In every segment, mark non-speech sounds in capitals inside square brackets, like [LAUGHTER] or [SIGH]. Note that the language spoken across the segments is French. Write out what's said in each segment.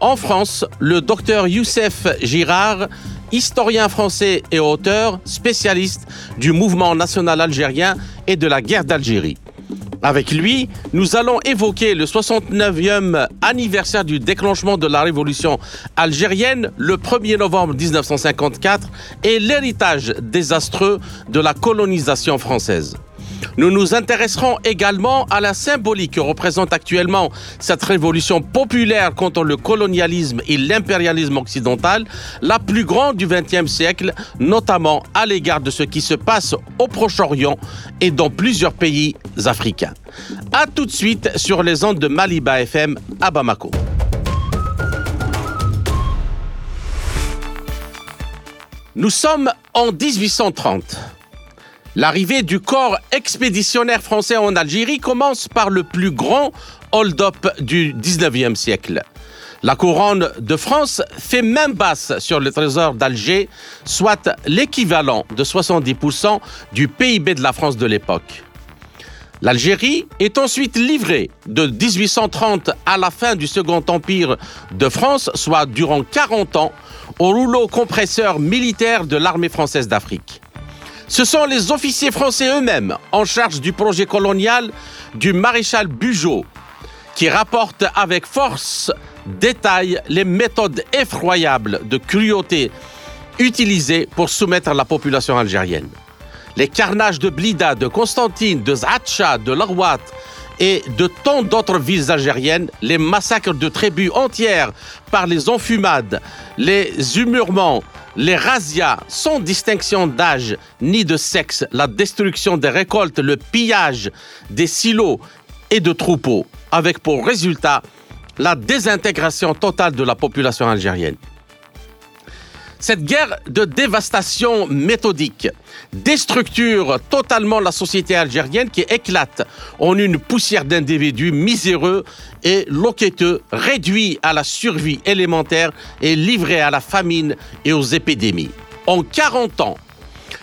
en France, le docteur Youssef Girard, historien français et auteur, spécialiste du mouvement national algérien et de la guerre d'Algérie. Avec lui, nous allons évoquer le 69e anniversaire du déclenchement de la révolution algérienne le 1er novembre 1954 et l'héritage désastreux de la colonisation française. Nous nous intéresserons également à la symbolique que représente actuellement cette révolution populaire contre le colonialisme et l'impérialisme occidental, la plus grande du XXe siècle, notamment à l'égard de ce qui se passe au Proche-Orient et dans plusieurs pays africains. A tout de suite sur les ondes de Maliba FM à Bamako. Nous sommes en 1830. L'arrivée du corps expéditionnaire français en Algérie commence par le plus grand hold-up du 19e siècle. La couronne de France fait même basse sur le trésor d'Alger, soit l'équivalent de 70% du PIB de la France de l'époque. L'Algérie est ensuite livrée de 1830 à la fin du Second Empire de France, soit durant 40 ans, au rouleau compresseur militaire de l'armée française d'Afrique. Ce sont les officiers français eux-mêmes en charge du projet colonial du maréchal Bugeaud qui rapportent avec force détail les méthodes effroyables de cruauté utilisées pour soumettre la population algérienne. Les carnages de Blida, de Constantine, de Zaatcha, de Larwat et de tant d'autres villes algériennes, les massacres de tribus entières par les enfumades, les humurements, les razzias, sans distinction d'âge ni de sexe, la destruction des récoltes, le pillage des silos et de troupeaux, avec pour résultat la désintégration totale de la population algérienne. Cette guerre de dévastation méthodique déstructure totalement la société algérienne qui éclate en une poussière d'individus miséreux et loqueteux, réduits à la survie élémentaire et livrés à la famine et aux épidémies. En 40 ans,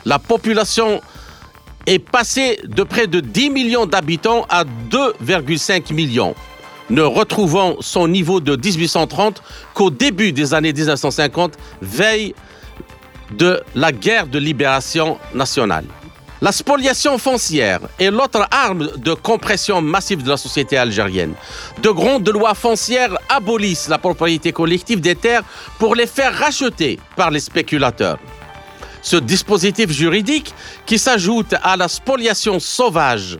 la population est passée de près de 10 millions d'habitants à 2,5 millions ne retrouvant son niveau de 1830 qu'au début des années 1950, veille de la guerre de libération nationale. La spoliation foncière est l'autre arme de compression massive de la société algérienne. De grandes lois foncières abolissent la propriété collective des terres pour les faire racheter par les spéculateurs. Ce dispositif juridique, qui s'ajoute à la spoliation sauvage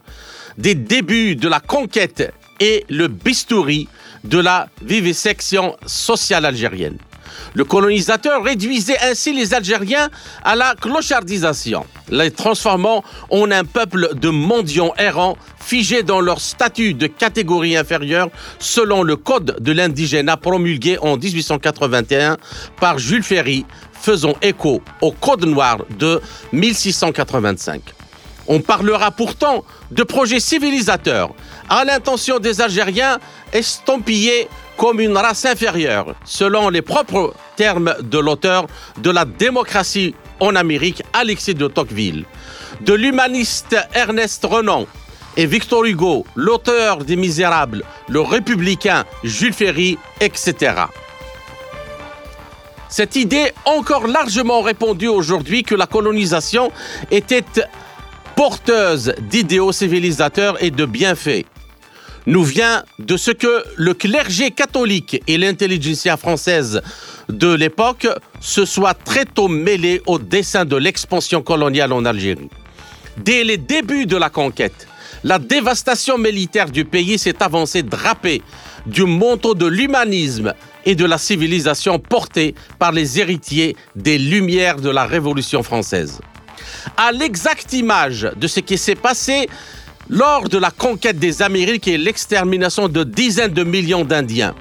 des débuts de la conquête et le bistouri de la vivisection sociale algérienne. Le colonisateur réduisait ainsi les Algériens à la clochardisation, les transformant en un peuple de mendiants errants figés dans leur statut de catégorie inférieure selon le code de l'indigénat promulgué en 1881 par Jules Ferry, faisant écho au code noir de 1685. On parlera pourtant de projets civilisateurs à l'intention des Algériens estampillés comme une race inférieure, selon les propres termes de l'auteur de la démocratie en Amérique, Alexis de Tocqueville, de l'humaniste Ernest Renan et Victor Hugo, l'auteur des Misérables, le républicain Jules Ferry, etc. Cette idée encore largement répandue aujourd'hui que la colonisation était porteuse d'idéaux civilisateurs et de bienfaits nous vient de ce que le clergé catholique et l'intelligentsia française de l'époque se soient très tôt mêlés au dessin de l'expansion coloniale en Algérie. Dès les débuts de la conquête, la dévastation militaire du pays s'est avancée drapée du manteau de l'humanisme et de la civilisation portée par les héritiers des Lumières de la Révolution française à l'exacte image de ce qui s'est passé lors de la conquête des Amériques et l'extermination de dizaines de millions d'Indiens.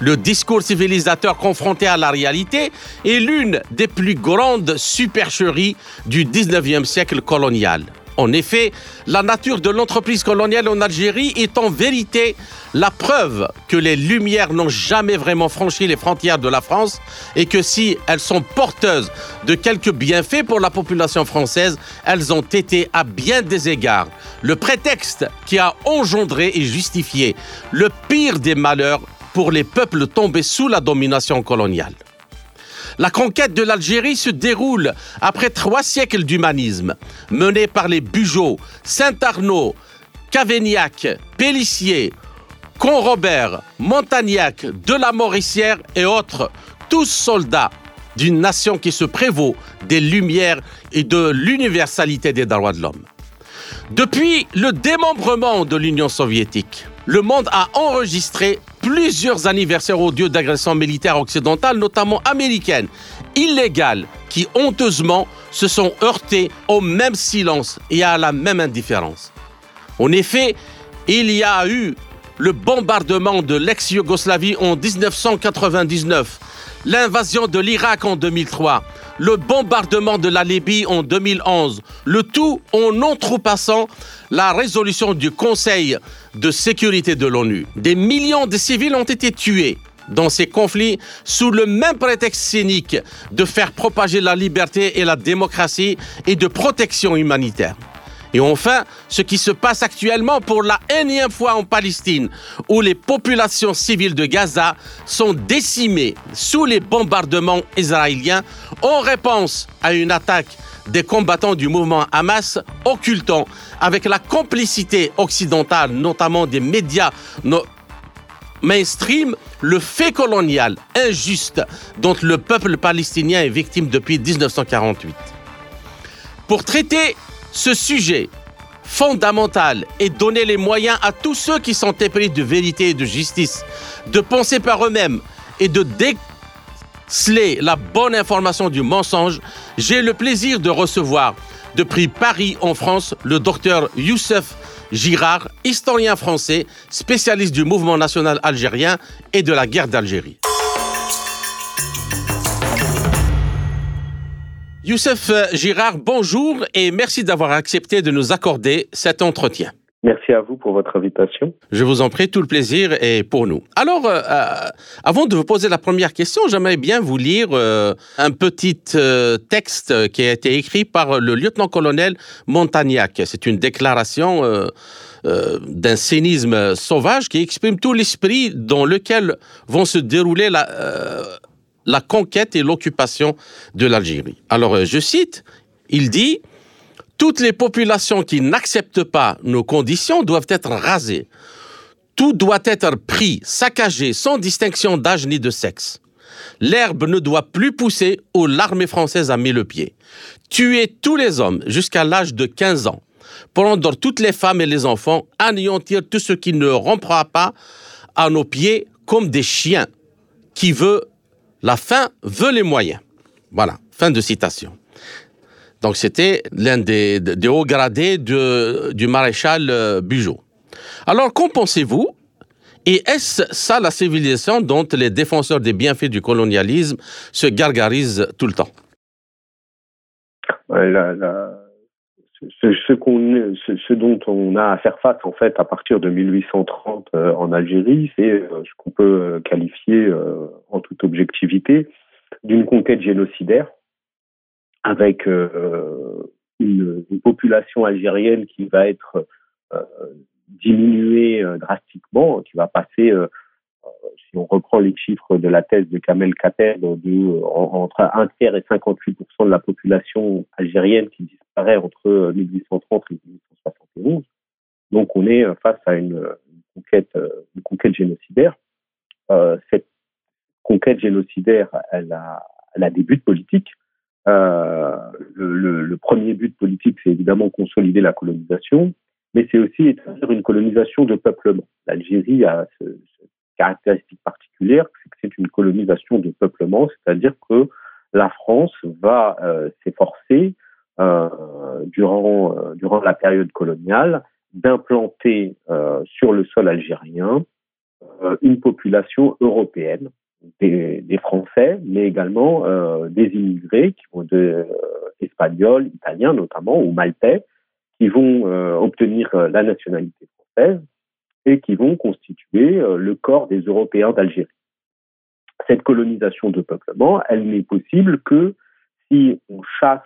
le discours civilisateur confronté à la réalité est l'une des plus grandes supercheries du 19e siècle colonial. En effet, la nature de l'entreprise coloniale en Algérie est en vérité la preuve que les Lumières n'ont jamais vraiment franchi les frontières de la France et que si elles sont porteuses de quelques bienfaits pour la population française, elles ont été à bien des égards le prétexte qui a engendré et justifié le pire des malheurs pour les peuples tombés sous la domination coloniale. La conquête de l'Algérie se déroule après trois siècles d'humanisme, menés par les Bugeaud, Saint-Arnaud, Cavaignac, Pélissier, Conrobert, Montagnac, de la Mauricière et autres, tous soldats d'une nation qui se prévaut des Lumières et de l'universalité des droits de l'homme. Depuis le démembrement de l'Union soviétique, le monde a enregistré plusieurs anniversaires odieux d'agressions militaires occidentales, notamment américaines, illégales, qui honteusement se sont heurtées au même silence et à la même indifférence. En effet, il y a eu le bombardement de l'ex-Yougoslavie en 1999, l'invasion de l'Irak en 2003, le bombardement de la Libye en 2011, le tout en entrepassant la résolution du Conseil de sécurité de l'ONU. Des millions de civils ont été tués dans ces conflits sous le même prétexte cynique de faire propager la liberté et la démocratie et de protection humanitaire. Et enfin, ce qui se passe actuellement pour la énième fois en Palestine, où les populations civiles de Gaza sont décimées sous les bombardements israéliens en réponse à une attaque des combattants du mouvement Hamas occultant, avec la complicité occidentale, notamment des médias mainstream, le fait colonial injuste dont le peuple palestinien est victime depuis 1948. Pour traiter ce sujet fondamental et donner les moyens à tous ceux qui sont épris de vérité et de justice de penser par eux-mêmes et de déceler la bonne information du mensonge, j'ai le plaisir de recevoir depuis Paris en France le docteur Youssef Girard, historien français, spécialiste du mouvement national algérien et de la guerre d'Algérie. Youssef Girard, bonjour et merci d'avoir accepté de nous accorder cet entretien. Merci à vous pour votre invitation. Je vous en prie, tout le plaisir est pour nous. Alors, euh, euh, avant de vous poser la première question, j'aimerais bien vous lire un petit texte qui a été écrit par le lieutenant-colonel Montagnac. C'est une déclaration d'un cynisme sauvage qui exprime tout l'esprit dans lequel vont se dérouler la conquête et l'occupation de l'Algérie. Alors, euh, je cite, il dit, toutes les populations qui n'acceptent pas nos conditions doivent être rasées. Tout doit être pris, saccagé, sans distinction d'âge ni de sexe. L'herbe ne doit plus pousser où l'armée française a mis le pied. Tuer tous les hommes jusqu'à l'âge de 15 ans. Prendre toutes les femmes et les enfants, anéantir tout ce qui ne rompra pas à nos pieds comme des chiens. Qui veut la fin veut les moyens. Voilà, fin de citation. Donc c'était l'un des, hauts gradés du maréchal euh, Bugeaud. Alors qu'en pensez-vous? Et est-ce ça la civilisation dont les défenseurs des bienfaits du colonialisme se gargarisent tout le temps? Ce, dont on a à faire face en fait à partir de 1830 euh, en Algérie, c'est euh, ce qu'on peut qualifier en toute objectivité d'une conquête génocidaire avec une, population algérienne qui va être diminuée drastiquement, qui va passer si on reprend les chiffres de la thèse de Kamel Kater, entre un tiers et 58% de la population algérienne qui disparaît entre 1830 et 1871. Donc on est face à une, conquête, une conquête génocidaire. Euh, cette conquête génocidaire, elle a, elle a des buts politiques. Euh, le, le, premier but politique, c'est évidemment consolider la colonisation, mais c'est aussi établir une colonisation de peuplement. L'Algérie a ce, caractéristique particulière, c'est que c'est une colonisation de peuplement, c'est-à-dire que la France va euh, s'efforcer euh, durant euh, durant la période coloniale d'implanter sur le sol algérien une population européenne, des, Français, mais également des immigrés qui vont de espagnols, italiens notamment, ou maltais, qui vont obtenir la nationalité française et qui vont constituer le corps des Européens d'Algérie. Cette colonisation de peuplement, elle n'est possible que si on chasse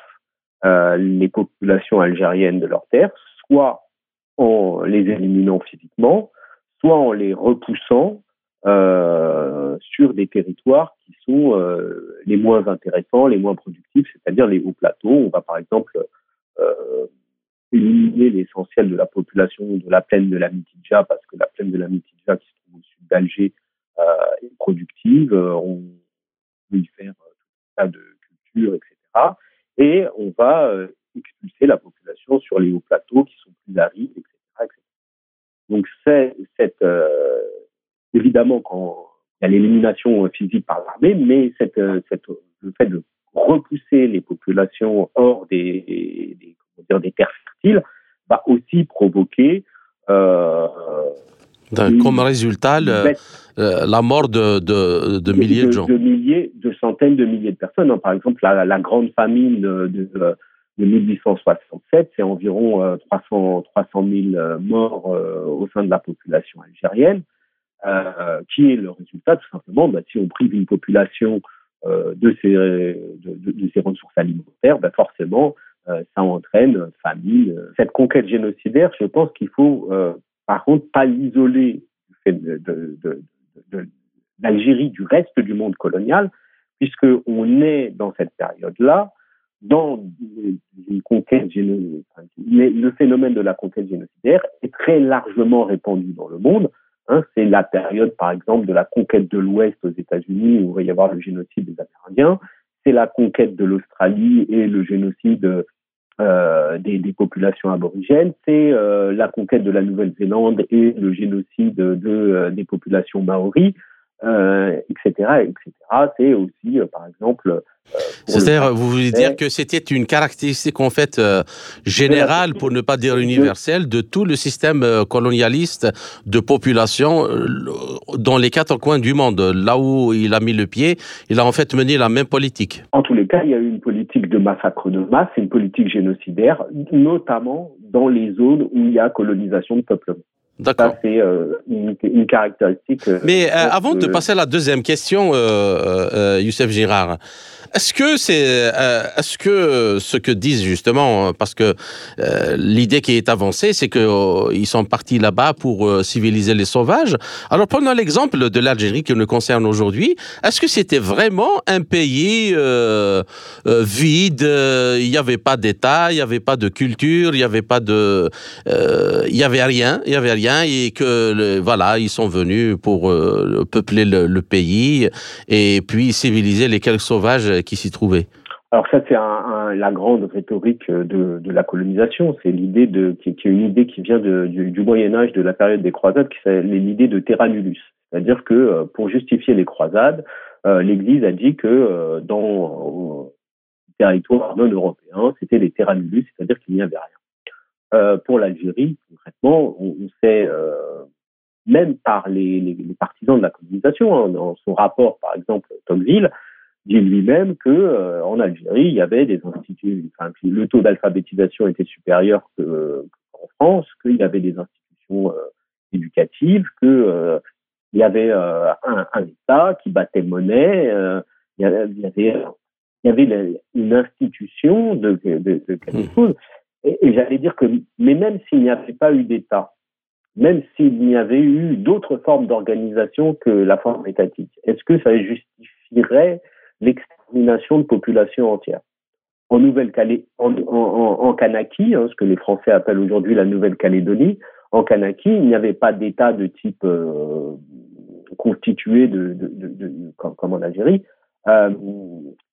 euh, les populations algériennes de leurs terres, soit en les éliminant physiquement, soit en les repoussant euh, sur des territoires qui sont euh, les moins intéressants, les moins productifs, c'est-à-dire les hauts plateaux. On va par exemple éliminer l'essentiel de la population de la plaine de la Mitidja, parce que la plaine de la Mitidja, qui se trouve au sud d'Alger, est productive. on peut y faire tout un tas de cultures, etc et on va euh, expulser la population sur les hauts plateaux qui sont plus arides, etc. Donc c'est cette euh, évidemment quand il y a l'élimination physique par l'armée, mais cette, euh, cette, le fait de repousser les populations hors des, des, comment dire, des terres fertiles va aussi provoquer euh, comme résultat, euh, la mort de, de, de milliers de, gens. De milliers, de centaines de milliers de personnes. Hein. Par exemple, la, la grande famine de, de, 1867, c'est environ 300, 300 000 morts euh, au sein de la population algérienne, euh, qui est le résultat tout simplement, bah, si on prive une population euh, de, ses, ressources alimentaires, bah, forcément, ça entraîne famine. Cette conquête génocidaire, je pense qu'il faut par contre, pas l'isoler de, l'Algérie du reste du monde colonial, puisqu'on est dans cette période-là dans une conquête génocidaire. Le phénomène de la conquête génocidaire est très largement répandu dans le monde. Hein. c'est la période, par exemple, de la conquête de l'Ouest aux États-Unis, où il va y avoir le génocide des Amérindiens. C'est la conquête de l'Australie et le génocide euh, des, populations aborigènes, c'est euh, la conquête de la Nouvelle-Zélande et le génocide de, euh, des populations maoris, etc., etc. C'est aussi, par exemple, c'est-à-dire, vous voulez dire que c'était une caractéristique en fait générale, pour ne pas dire universelle, de tout le système colonialiste de population dans les quatre coins du monde. Là où il a mis le pied, il a en fait mené la même politique. En tous les cas, il y a eu une politique de massacre de masse, une politique génocidaire, notamment dans les zones où il y a colonisation de peuplement. D'accord. c'est euh, une, caractéristique. Euh, Mais euh, avant de passer à la deuxième question, Youssef Girard, est-ce que c'est, est-ce que ce que disent justement, parce que l'idée qui est avancée, c'est que ils sont partis là-bas pour civiliser les sauvages. Alors prenons l'exemple de l'Algérie qui nous concerne aujourd'hui. Est-ce que c'était vraiment un pays vide Il n'y avait pas d'État, il n'y avait pas de culture, il n'y avait pas de, il y avait rien, il y avait rien? Et que voilà, ils sont venus pour euh, peupler le, pays et puis civiliser les quelques sauvages qui s'y trouvaient. Alors ça, c'est la grande rhétorique de, la colonisation. C'est l'idée qui, est une idée qui vient du, Moyen Âge, de la période des croisades, qui c'est l'idée de terra nullius. C'est-à-dire que euh, pour justifier les croisades, euh, l'Église a dit que dans le territoire non européen, c'était les terra nullius, c'est-à-dire qu'il n'y avait rien. Euh, pour l'Algérie, concrètement, on, sait, euh, même par les, les, les, partisans de la colonisation, hein, dans son rapport, par exemple, Tocqueville, dit lui-même que euh, en Algérie, il y avait des instituts, enfin, le taux d'alphabétisation était supérieur qu'en France, qu'il y avait des institutions éducatives, que il y avait un, un, État qui battait monnaie, il y avait, il y une institution de, de, de quelque mmh. chose. Et, j'allais dire que, mais même s'il n'y avait pas eu d'État, même s'il n'y avait eu d'autres formes d'organisation que la forme étatique, est-ce que ça justifierait l'extermination de populations entières? En Nouvelle-Calédonie, en, en, Kanaki, hein, ce que les Français appellent aujourd'hui la Nouvelle-Calédonie, en Kanaki, il n'y avait pas d'État de type euh, constitué de, de, comme en Algérie, euh,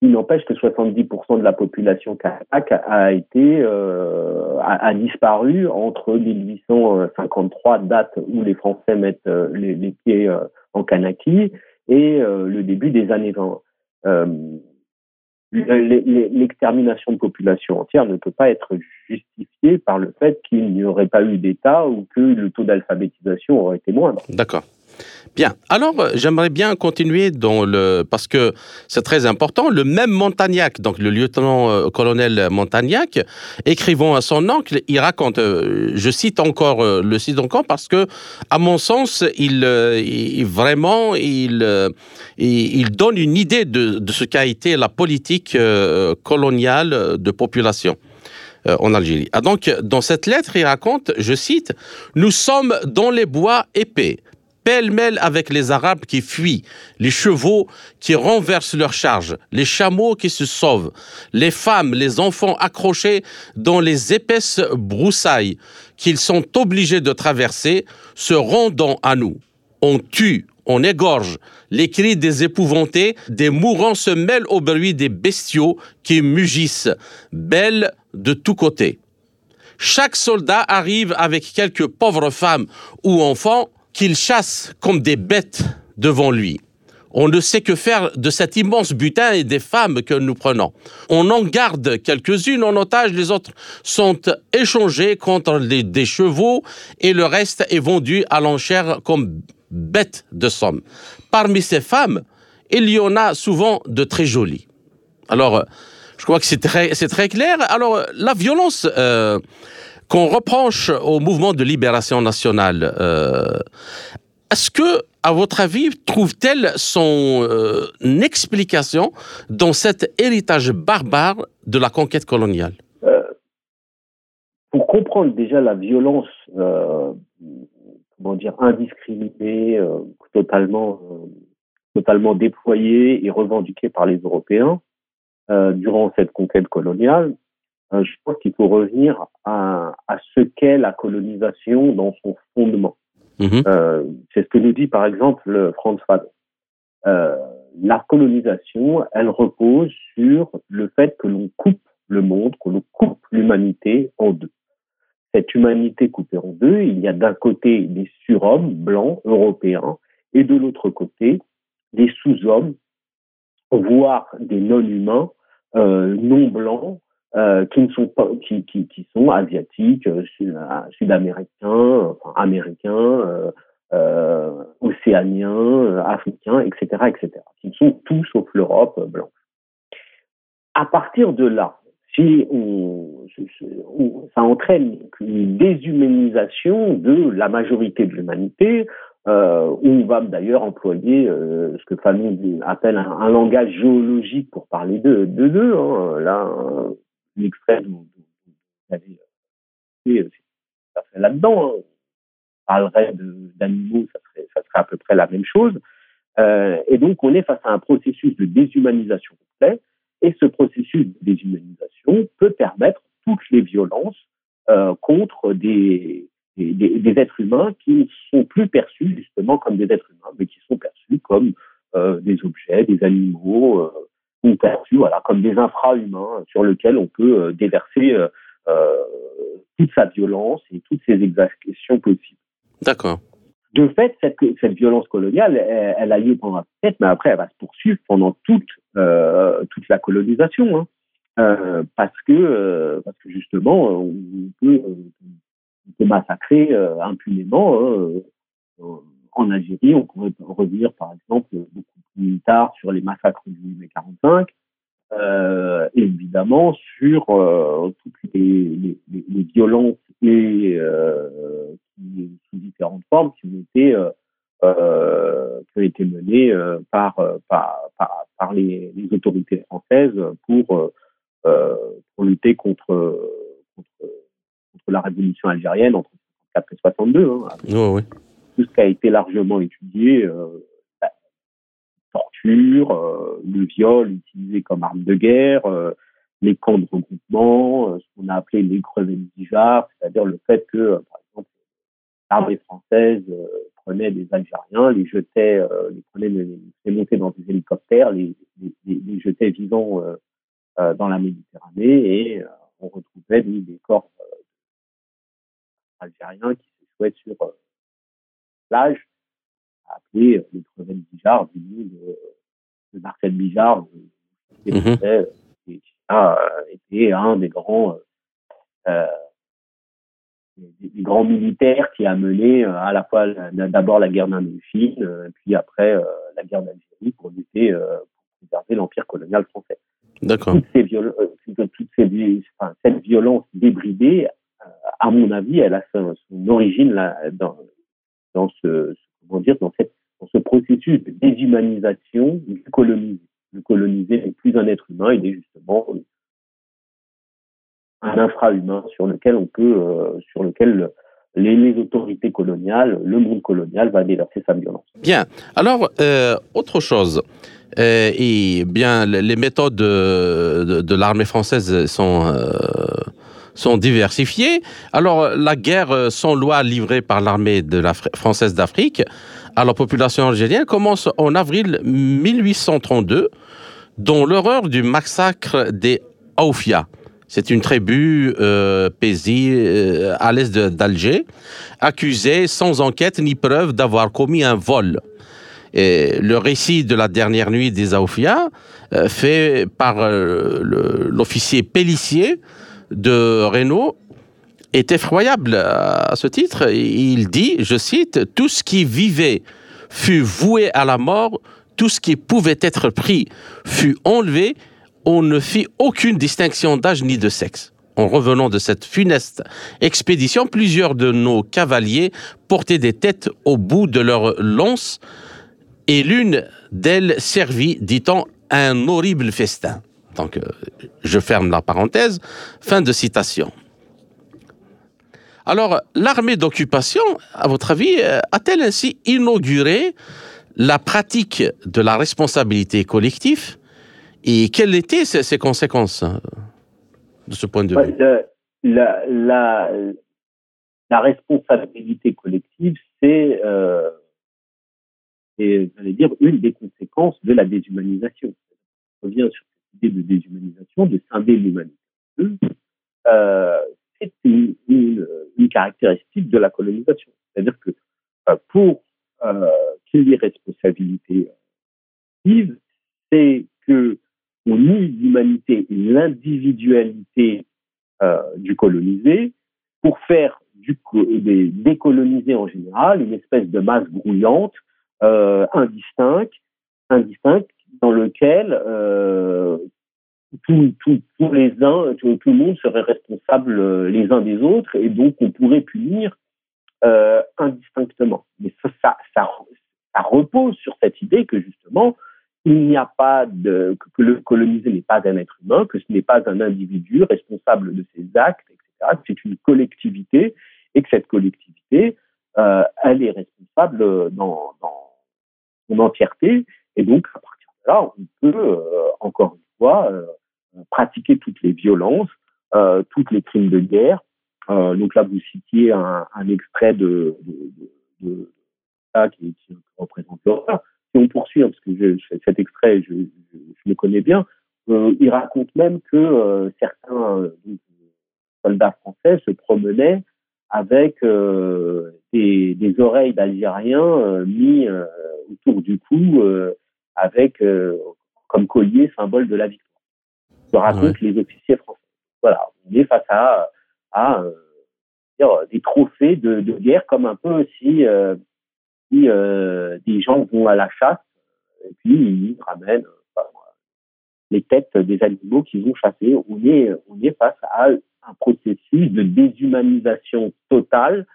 il n'empêche que 70% de la population kanak a été euh, a, disparu entre 1853, date où les Français mettent euh, les, pieds euh, en Kanaki, et le début des années 20. L'extermination de population entière ne peut pas être justifiée par le fait qu'il n'y aurait pas eu d'État ou que le taux d'alphabétisation aurait été moindre. D'accord. Bien. Alors, euh, j'aimerais bien continuer dans le parce que c'est très important. Le même Montagnac, donc le lieutenant-colonel Montagnac, écrivant à son oncle, il raconte. je cite encore, le cite encore parce que, à mon sens, il, vraiment, il, il, donne une idée de, de ce qu'a été la politique coloniale de population. Euh, en Algérie. Ah, donc, dans cette lettre, il raconte, je cite, Nous sommes dans les bois épais, pêle-mêle avec les Arabes qui fuient, les chevaux qui renversent leurs charges, les chameaux qui se sauvent, les femmes, les enfants accrochés dans les épaisses broussailles qu'ils sont obligés de traverser, se rendant à nous. On tue, on égorge. Les cris des épouvantés, des mourants se mêlent au bruit des bestiaux qui mugissent, belles de tous côtés. Chaque soldat arrive avec quelques pauvres femmes ou enfants qu'il chasse comme des bêtes devant lui. On ne sait que faire de cet immense butin et des femmes que nous prenons. On en garde quelques-unes en otage, les autres sont échangées contre des chevaux et le reste est vendu à l'enchère comme bêtes de somme. Parmi ces femmes, il y en a souvent de très jolies. Alors, je crois que c'est très, très clair. Alors, la violence euh, qu'on reproche au mouvement de libération nationale, euh, est-ce que, à votre avis, trouve-t-elle son euh, explication dans cet héritage barbare de la conquête coloniale? Pour comprendre déjà la violence, comment dire, indiscriminée, totalement, totalement déployée et revendiquée par les Européens, euh, durant cette conquête coloniale, euh, je pense qu'il faut revenir à, à ce qu'est la colonisation dans son fondement. Mm-hmm. Euh, c'est ce que nous dit par exemple Franz Fanon. Euh, la colonisation, elle repose sur le fait que l'on coupe le monde, que l'on coupe l'humanité en deux. Cette humanité coupée en deux, il y a d'un côté des surhommes blancs européens et de l'autre côté des sous-hommes voire des non-humains euh, non blancs euh, qui ne sont pas qui, qui, qui sont asiatiques, euh, sud-américains, enfin, américains, euh, océaniens, africains, etc., etc. Qui sont tous sauf l'Europe blanche. À partir de là, si on, ça entraîne une déshumanisation de la majorité de l'humanité, euh, on va d'ailleurs employer euh, ce que Fanon appelle un, langage géologique pour parler de d'eux. De, hein. Là, l'extrait vous avez euh, serait là-dedans. Hein. On parlerait d'animaux, ça serait, à peu près la même chose. Euh, et donc, on est face à un processus de déshumanisation complet. Et ce processus de déshumanisation peut permettre toutes les violences euh, contre des, êtres humains qui ne sont plus perçus justement comme des êtres humains, mais qui sont perçus comme euh, des objets, des animaux, euh, ou perçus voilà, comme des infra-humains sur lesquels on peut euh, déverser euh, euh, toute sa violence et toutes ses exactions possibles. D'accord. De fait, cette, cette violence coloniale, elle, elle a lieu pendant la tête, mais après, elle va se poursuivre pendant toute, euh, toute la colonisation. Hein. Euh, parce que parce que justement on peut été massacrés euh, impunément. En Algérie, on pourrait revenir par exemple beaucoup plus tard sur les massacres du mai 45, euh, évidemment sur euh, toutes les, violences euh, sous différentes formes qui ont été menées par, les, autorités françaises pour lutter contre la révolution algérienne entre 1964 et 62. Hein, Tout ce qui a été largement étudié, euh, la torture, euh, le viol utilisé comme arme de guerre, euh, les camps de regroupement, ce qu'on a appelé les crevendijards, c'est-à-dire le fait que, par exemple, l'armée française prenait des Algériens, les jetait, les prenait, les, montait dans des hélicoptères, les, jetait vivants dans la Méditerranée et on retrouvait des, corps algérien qui se sur plage, appelé euh, les crevettes Bijard, du nom de, de Marcel Bijard, qui mm a été un des grands euh, des, grands militaires qui a mené à la fois d'abord la guerre d'Indochine, puis après la guerre d'Algérie pour lutter pour préserver l'empire colonial français. D'accord. Toutes ces toutes ces, enfin, cette violence débridée, à mon avis, elle a son, origine là, dans, dans ce, comment dire, dans, cette, dans ce processus de déshumanisation du colonisé. Le colonisé n'est plus un être humain, il est justement un infra-humain sur lequel on peut, euh, sur lequel les, autorités coloniales, le monde colonial va déverser sa violence. Bien. Alors, euh, autre chose. Euh, et bien, les méthodes de, l'armée française sont sont diversifiées. Alors, la guerre sans loi livrée par l'armée française d'Afrique à la population algérienne commence en avril 1832, dont l'horreur du massacre des Aoufia. C'est une tribu euh, euh à l'est d'Alger, accusée sans enquête ni preuve d'avoir commis un vol. Et le récit de la dernière nuit des Aoufia, euh, fait par euh, l'officier Pellissier de Renault, est effroyable à ce titre. Il dit, je cite, Tout ce qui vivait fut voué à la mort, tout ce qui pouvait être pris fut enlevé, on ne fit aucune distinction d'âge ni de sexe. En revenant de cette funeste expédition, plusieurs de nos cavaliers portaient des têtes au bout de leurs lances, et l'une d'elles servit, dit-on, un horrible festin. Euh, je ferme la parenthèse. Fin de citation. Alors, l'armée d'occupation, à votre avis, euh, a-t-elle ainsi inauguré la pratique de la responsabilité collective? Et quelles étaient ses, conséquences hein, de ce point de vue? La, responsabilité collective, c'est, euh, dire, une des conséquences de la déshumanisation. On revient sur idée de déshumanisation, de scinder l'humanité. Euh, c'est une, caractéristique de la colonisation. C'est-à-dire que euh, pour euh, qu'il y ait responsabilité collective, c'est que on nie l'humanité et l'individualité euh, du colonisé pour faire du, des décoloniser en général une espèce de masse grouillante, euh, indistincte, indistincte, dans lequel euh, tous les uns, tout, le monde serait responsable euh, les uns des autres et donc on pourrait punir euh, indistinctement. Mais ça, ça, ça, repose sur cette idée que justement il n'y a pas de, que le colonisé n'est pas un être humain, que ce n'est pas un individu responsable de ses actes, etc. C'est une collectivité et que cette collectivité, euh, elle est responsable dans, dans son entièreté. Et donc, à là, on peut, euh, encore une fois, euh, pratiquer toutes les violences, euh, toutes les crimes de guerre. Donc là, vous citiez un, extrait de, ça qui, représente l'horreur si on poursuit, parce que cet extrait, je, le connais bien, il raconte même que certains soldats français se promenaient avec des, des, oreilles d'Algériens mis autour du cou avec comme collier symbole de la victoire. Ce racontent les officiers français. Voilà, on est face à, à dire, des trophées de, de, guerre, comme un peu si euh, des gens vont à la chasse et puis ils ramènent euh, les têtes des animaux qu'ils ont chassés. On est, on est face à un processus de déshumanisation totale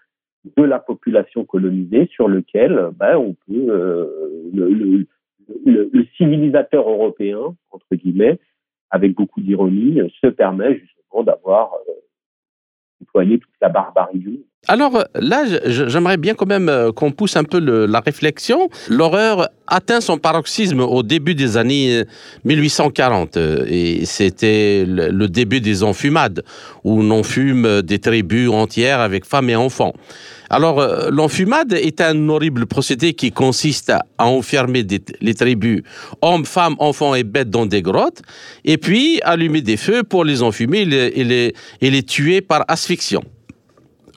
de la population colonisée sur lequel ben, on peut euh, le, le, le, civilisateur européen entre guillemets avec beaucoup d'ironie se permet justement d'avoir euh, toute la barbarie. Alors là, j'aimerais bien quand même euh, qu'on pousse un peu la réflexion. L'horreur atteint son paroxysme au début des années 1840 euh, euh, et c'était le début des enfumades où on fume des tribus entières avec femmes et enfants. Alors, l'enfumade est un horrible procédé qui consiste à enfermer les tribus, hommes, femmes, enfants et bêtes dans des grottes, et puis allumer des feux pour les enfumer et les, et les tuer par asphyxion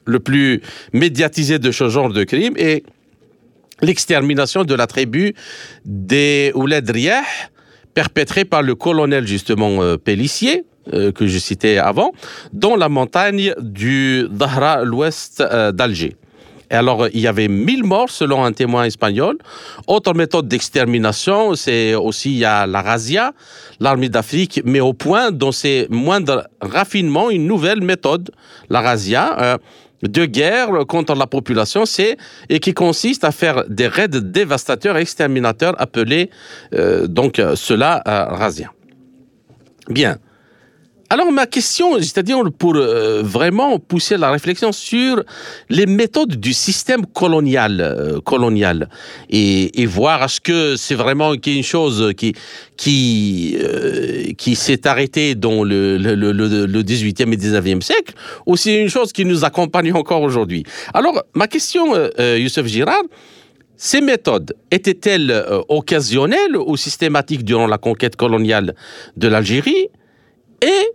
le plus médiatisé de ce genre de crime est l'extermination de la tribu des Ouled Riyah perpétrée par le colonel justement euh, Pellissier, euh, que je citais avant, dans la montagne du Dahra, l'ouest d'Alger. Et alors, il y avait 1000 morts selon un témoin espagnol. Autre méthode d'extermination, c'est aussi la razzia, l'armée d'Afrique, mais au point dont c'est moindre raffinement, une nouvelle méthode, la razzia de guerre contre la population, c'est et qui consiste à faire des raids dévastateurs, exterminateurs, appelés euh, donc cela euh, razzia. Bien. Alors ma question, c'est-à-dire pour euh, vraiment pousser la réflexion sur les méthodes du système colonial, euh, colonial et, voir est-ce que c'est vraiment une chose qui qui euh, qui s'est arrêtée dans le, le, le, 18e et 19e siècle, ou c'est une chose qui nous accompagne encore aujourd'hui? Alors ma question, Youssef Girard. Ces méthodes étaient-elles occasionnelles ou systématiques durant la conquête coloniale de l'Algérie? Et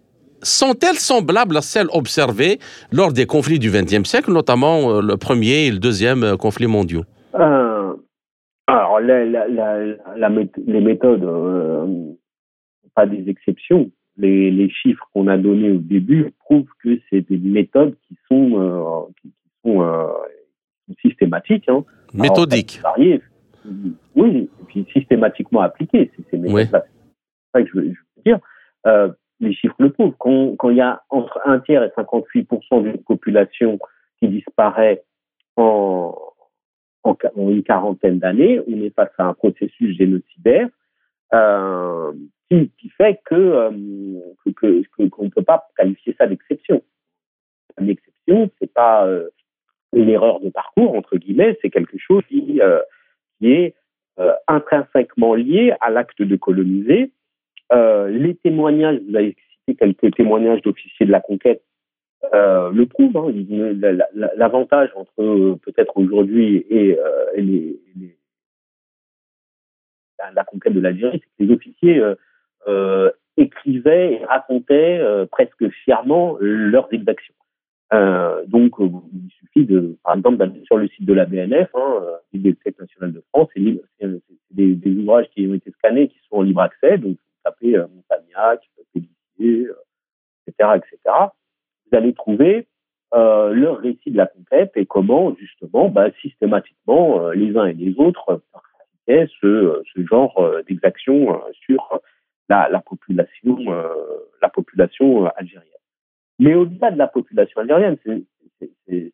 sont-elles semblables à celles observées lors des conflits du XXe siècle, notamment euh, le premier et le deuxième euh, conflit mondiaux? Euh, Alors, les méthodes, pas des exceptions. Les, chiffres qu'on a donnés au début prouvent que c'est des méthodes qui sont, qui, sont systématiques. Hein. Méthodiques. Oui, et puis systématiquement appliquées. C'est ces méthodes-là. C'est ça que je veux, dire les chiffres le prouvent. Quand, il y a entre un tiers et 58% d'une population qui disparaît en, en, une quarantaine d'années, on est face à un processus génocidaire euh, qui, qui, fait que euh, qu'on ne peut pas qualifier ça d'exception. Une exception, c'est pas euh, une erreur de parcours entre guillemets, c'est quelque chose qui, euh, qui est euh, intrinsèquement lié à l'acte de coloniser euh, les témoignages, vous avez cité quelques témoignages d'officiers de la conquête, euh, le prouvent. Hein. L'avantage entre euh, peut-être aujourd'hui et, les, la, conquête de l'Algérie, c'est que les officiers écrivaient et racontaient presque fièrement leurs exactions. donc, il suffit de, par exemple, sur le site de la BNF, hein, Bibliothèque nationale de France, c'est des, des, ouvrages qui ont été scannés, qui sont en libre accès, donc taper euh, Montagnac, etc., euh, etc., vous allez trouver euh, leur récit de la conquête et comment, justement, bah, systématiquement, les uns et les autres pratiquaient ce, ce genre d'exaction sur la, la, population, la population algérienne. Mais au-delà de la population algérienne, c'est, je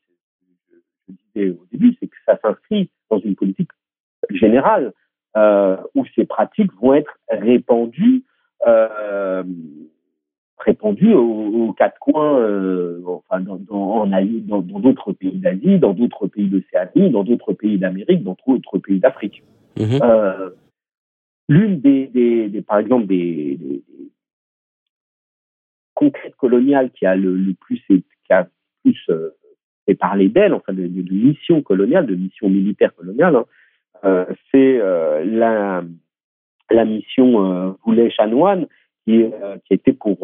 disais au début, c'est que ça s'inscrit dans une politique générale euh, où ces pratiques vont être répandues, euh, répandues aux, quatre coins, euh, enfin dans, dans, dans, d'autres pays d'Asie, dans d'autres pays d'Océanie, dans d'autres pays d'Amérique, dans d'autres pays d'Afrique. Mhm. L'une des, des, des, par exemple, des, des, conquêtes coloniales qui a le, le plus, qui a plus euh, fait parler d'elle, enfin de, de, mission coloniale, de mission militaire coloniale, hein, c'est euh, la, la mission Boulet-Chanoine qui, qui, était pour,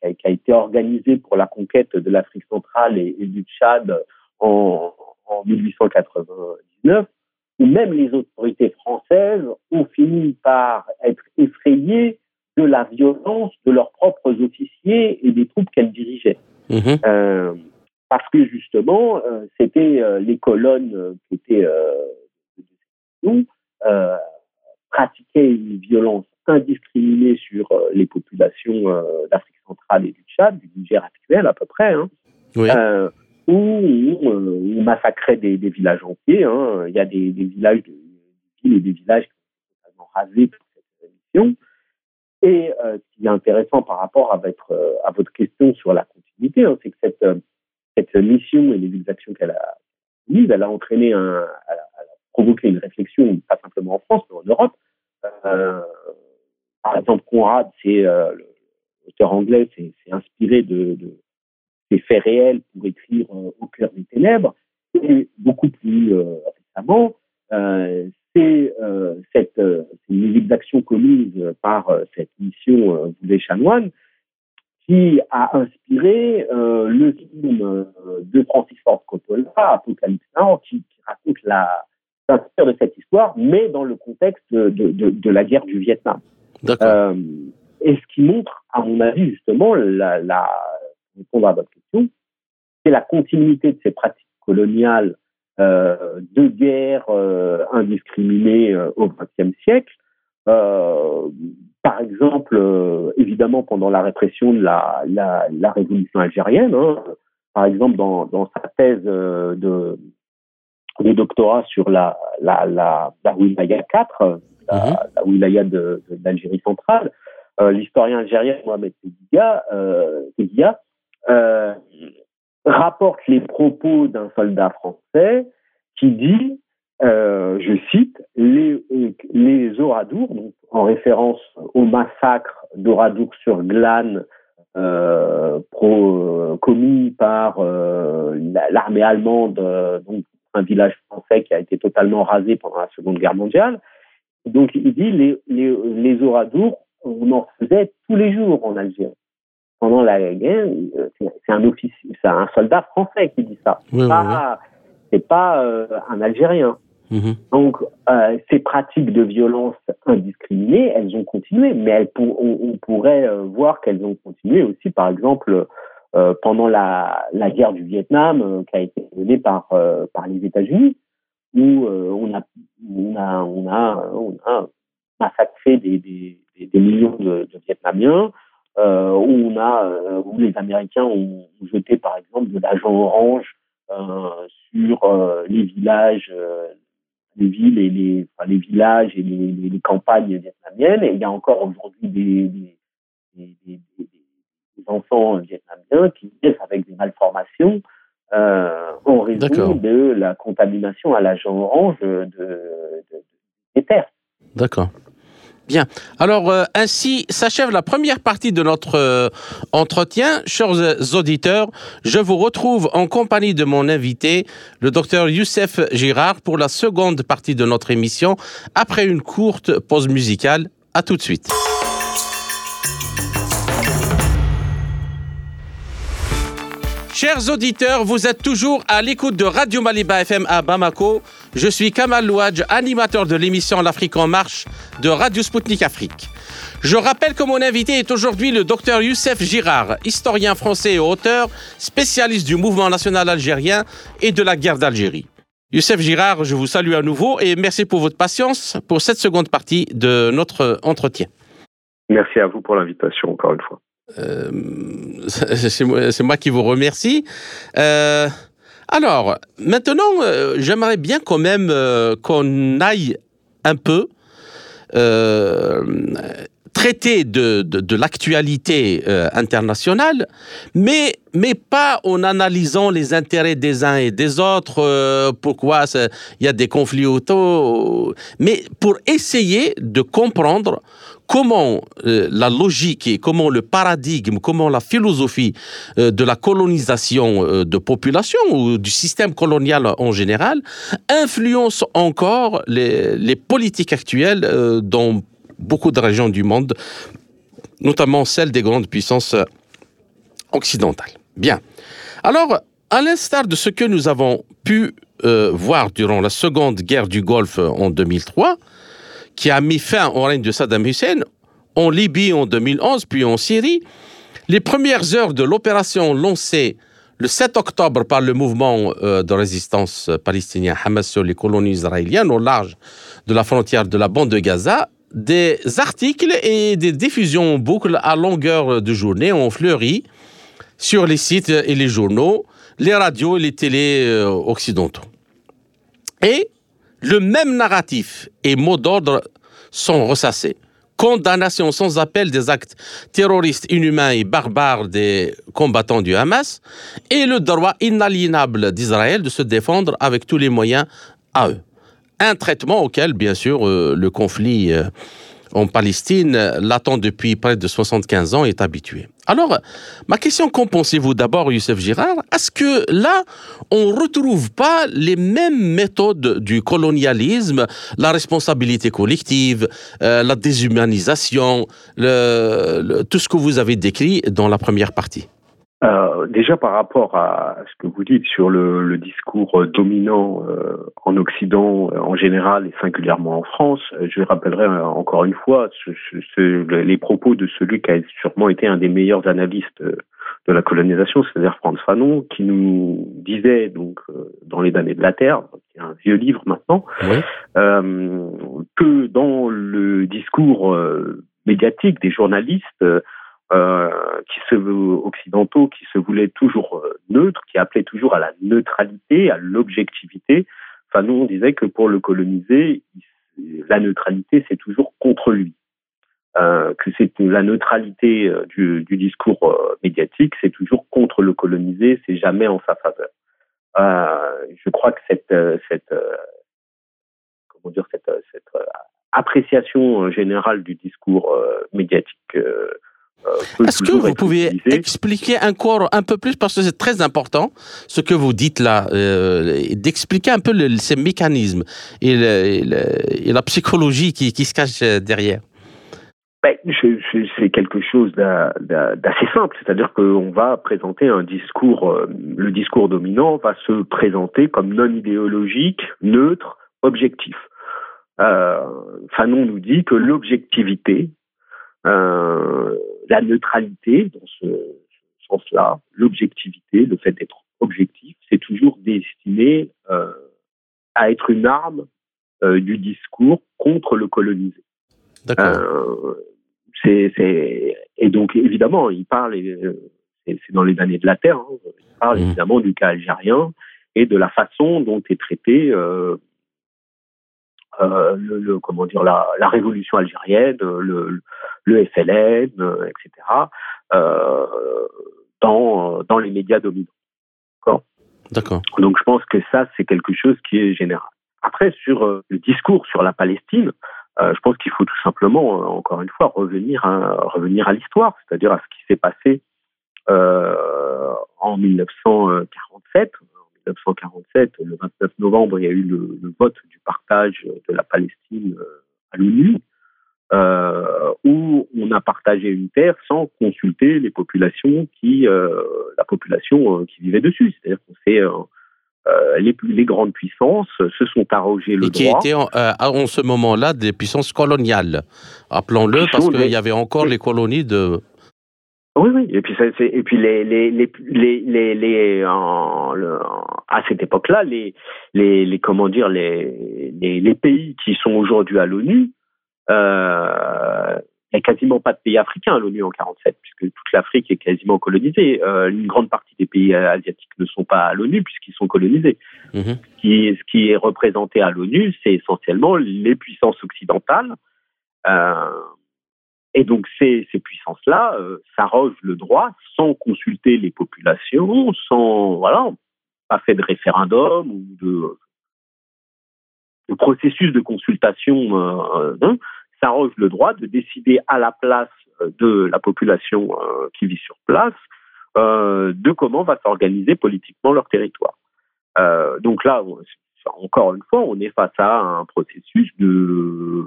qui a, qui, a, été organisée pour la conquête de l'Afrique centrale et, du Tchad en, en 1899 où même les autorités françaises ont fini par être effrayées de la violence de leurs propres officiers et des troupes qu'elles dirigeaient. Mmh euh, parce que justement, euh, c'était euh, les colonnes qui étaient euh, pratiquaient une violence indiscriminée sur euh, les populations euh, d'Afrique centrale et du Tchad, du Niger actuel à peu près, hein, où on, massacrait des, villages entiers. Hein. Il y a des, villages, de, villes et des villages qui sont totalement rasés pour cette mission. Et ce qui est intéressant par rapport à votre, à votre question sur la continuité, hein, c'est que cette, cette mission et les exactions qu'elle a mises, elle a entraîné un, provoquer une réflexion, pas simplement en France, mais en Europe. Euh, par exemple, Conrad, c'est euh, l'auteur anglais, s'est inspiré de, de, des faits réels pour écrire euh, Au cœur des ténèbres. Et beaucoup plus euh, récemment, c'est cette les exactions commises par cette mission des chanoines qui a inspiré le film de Francis Ford Coppola, Apocalypse Now, qui raconte la, s'inspire de cette histoire, mais dans le contexte de, de, de, la guerre du Vietnam. Euh, et ce qui montre, à mon avis, justement, la, la, répondre à votre question, c'est la continuité de ces pratiques coloniales euh, de guerre euh, indiscriminée euh, au XXe siècle. Euh, par exemple, euh, évidemment, pendant la répression de la, la, la révolution algérienne, hein, par exemple, dans, dans sa thèse de, de doctorat sur la, la, la, la wilaya 4, la, mm -hmm. la wilaya d'Algérie centrale, l'historien algérien Mohamed Teguia, euh, rapporte les propos d'un soldat français qui dit, euh, je cite, les, les Oradours, donc en référence au massacre d'Oradour sur Glane euh, pro, commis par euh, l'armée allemande, donc un village français qui a été totalement rasé pendant la Seconde Guerre mondiale. Donc il dit les, les, les Oradours, on en faisait tous les jours en Algérie pendant la guerre, c'est un un soldat français qui dit ça. Oui, pas, c'est pas euh, un Algérien. Mm -hmm. Donc, euh, ces pratiques de violence indiscriminée, elles ont continué, mais elles pour, on, on, pourrait euh, voir qu'elles ont continué aussi, par exemple, pendant la, la guerre du Vietnam, euh, qui a été menée par, euh, par les États-Unis, où on a, on, a, on, a, on a massacré des, des, des millions de, de Vietnamiens, euh, où on a euh, où les Américains ont jeté par exemple de l'agent orange euh, sur les villages, les villes et les, enfin, les villages et les, les, campagnes vietnamiennes. Et il y a encore aujourd'hui des, des, des, enfants vietnamiens qui naissent avec des malformations euh, en raison de la contamination à l'agent orange de, de, de, des terres. D'accord. Bien. Alors, euh, ainsi s'achève la première partie de notre euh, entretien. Chers auditeurs, je vous retrouve en compagnie de mon invité, le docteur Youssef Girard, pour la seconde partie de notre émission, après une courte pause musicale. À tout de suite. Chers auditeurs, vous êtes toujours à l'écoute de Radio Maliba FM à Bamako. Je suis Kamal Louadj, animateur de l'émission L'Afrique en marche de Radio Sputnik Afrique. Je rappelle que mon invité est aujourd'hui le docteur Youssef Girard, historien français et auteur, spécialiste du mouvement national algérien et de la guerre d'Algérie. Youssef Girard, je vous salue à nouveau et merci pour votre patience pour cette seconde partie de notre entretien. Merci à vous pour l'invitation encore une fois. Euh, [LAUGHS] c'est moi, qui vous remercie. Euh, alors, maintenant, euh, j'aimerais bien quand même qu'on aille un peu traiter de l'actualité internationale, mais, mais pas en analysant les intérêts des uns et des autres, pourquoi il y a des conflits auto, mais pour essayer de comprendre comment euh, la logique et comment le paradigme, comment la philosophie euh, de la colonisation euh, de population ou du système colonial en général influence encore les, les politiques actuelles dans beaucoup de régions du monde, notamment celles des grandes puissances occidentales. Bien. Alors, à l'instar de ce que nous avons pu voir durant la seconde guerre du Golfe en 2003, qui a mis fin au règne de Saddam Hussein en Libye en 2011, puis en Syrie. Les premières heures de l'opération lancée le 7 octobre par le mouvement euh, de résistance palestinien Hamas sur les colonies israéliennes au large de la frontière de la bande de Gaza, des articles et des diffusions en boucle à longueur de journée ont fleuri sur les sites et les journaux, les radios et les télés euh, occidentaux. Et le même narratif et mots d'ordre sont ressassés. Condamnation sans appel des actes terroristes inhumains et barbares des combattants du Hamas et le droit inaliénable d'Israël de se défendre avec tous les moyens à eux. Un traitement auquel, bien sûr, euh, le conflit euh, en Palestine l'attend depuis près de 75 ans est habitué. Alors, ma question, qu'en pensez-vous d'abord, Youssef Girard? Est-ce que là, on ne retrouve pas les mêmes méthodes du colonialisme, la responsabilité collective, euh, la déshumanisation, tout ce que vous avez décrit dans la première partie? Euh, déjà par rapport à ce que vous dites sur le, le discours dominant euh, en Occident euh, en général et singulièrement en France, je rappellerai encore une fois ce, ce, les propos de celui qui a sûrement été un des meilleurs analystes de la colonisation, c'est-à-dire Franz Fanon, qui nous disait donc dans les années de la Terre, qui est un vieux livre maintenant, oui. euh, que dans le discours médiatique des journalistes euh, qui se occidentaux, qui se voulaient toujours euh, neutres, qui appelaient toujours à la neutralité, à l'objectivité. Enfin, nous, on disait que pour le coloniser, la neutralité, c'est toujours contre lui. Euh, que c'est la neutralité euh, du, du discours médiatique, c'est toujours contre le colonisé, c'est jamais en sa faveur. Euh, je crois que cette, cette comment dire, cette, cette appréciation générale du discours médiatique euh, Est-ce que vous pouvez expliquer encore un peu plus, parce que c'est très important, ce que vous dites là, euh, d'expliquer un peu le, ces mécanismes et, le, et, la psychologie qui, qui, se cache derrière. Ben, C'est quelque chose d'assez simple, c'est-à-dire qu'on va présenter un discours, euh, le discours dominant va se présenter comme non idéologique, neutre, objectif. Euh, Fanon nous dit que l'objectivité, euh, la neutralité dans ce, sens-là, l'objectivité, le fait d'être objectif, c'est toujours destiné euh, à être une arme euh, du discours contre le colonisé. Euh, c'est, et donc évidemment, il parle, c'est, dans les années de la Terre, hein, il parle mmh. évidemment du cas algérien et de la façon dont est traité euh, euh, le, le, comment dire la, la révolution algérienne, le, le FLN, euh, etc. Euh, dans dans les médias dominants. D'accord? Donc je pense que ça c'est quelque chose qui est général. Après sur euh, le discours sur la Palestine, euh, je pense qu'il faut tout simplement encore une fois revenir à revenir à l'histoire, c'est-à-dire à ce qui s'est passé en 1947 1947, le 29 novembre, il y a eu le, le vote du partage de la Palestine euh, à l'ONU, euh, où on a partagé une terre sans consulter les populations qui, euh, la population euh, qui vivait dessus. C'est-à-dire qu'on s'est euh, euh, les, les, grandes puissances se sont arrogées le et qui droit. étaient en, en ce moment-là des puissances coloniales, appelons-le, parce qu'il y avait encore les colonies de oui, oui. Et puis, ça, et puis les, les, les, les, les, les en, le, à cette époque-là, les, les, les, comment dire, les, les, les pays qui sont aujourd'hui à l'ONU, euh, il n'y a quasiment pas de pays africains à l'ONU en 47, puisque toute l'Afrique est quasiment colonisée. Euh, une grande partie des pays asiatiques ne sont pas à l'ONU puisqu'ils sont colonisés. Mmh. Ce, qui, ce qui est représenté à l'ONU, c'est essentiellement les puissances occidentales. Euh, et donc ces, ces puissances-là euh, s'arrogent le droit sans consulter les populations, sans voilà, pas fait de référendum ou de, de processus de consultation, euh, s'arrogent le droit de décider à la place de la population euh, qui vit sur place euh, de comment va s'organiser politiquement leur territoire. Euh, donc là, encore une fois, on est face à un processus de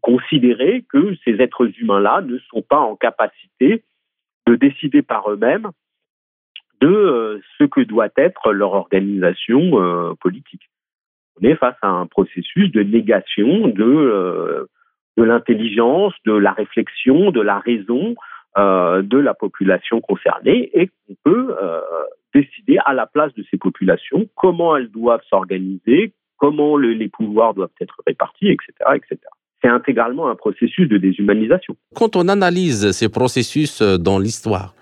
considérer que ces êtres humains-là ne sont pas en capacité de décider par eux-mêmes de euh, ce que doit être leur organisation euh, politique. On est face à un processus de négation de, euh, l'intelligence, de la réflexion, de la raison de la population concernée et qu'on peut décider à la place de ces populations comment elles doivent s'organiser, comment le, les pouvoirs doivent être répartis, etc., etc intégralement un processus de déshumanisation. Quand on analyse ces processus euh, dans l'histoire,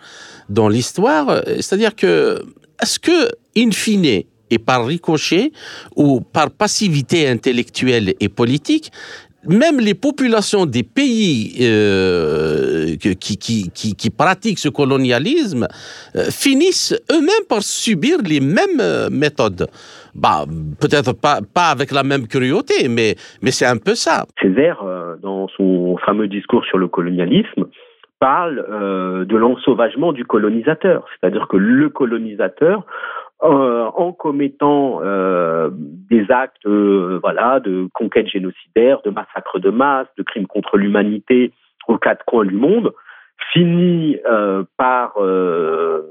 dans l'histoire, euh, c'est-à-dire que est-ce que, in fine, et par ricochet ou par passivité intellectuelle et politique, même les populations des pays euh, qui, pratiquent ce colonialisme euh, finissent eux-mêmes par subir les mêmes euh, méthodes. Bah, peut-être pas, pas avec la même cruauté, mais, mais c'est un peu ça. Césaire, dans son fameux discours sur le colonialisme, parle de l'ensauvagement du colonisateur. C'est-à-dire que le colonisateur euh, en commettant euh, des actes euh, voilà, de conquête génocidaire, de massacre de masse, de crimes contre l'humanité aux quatre coins du monde, finit par, ce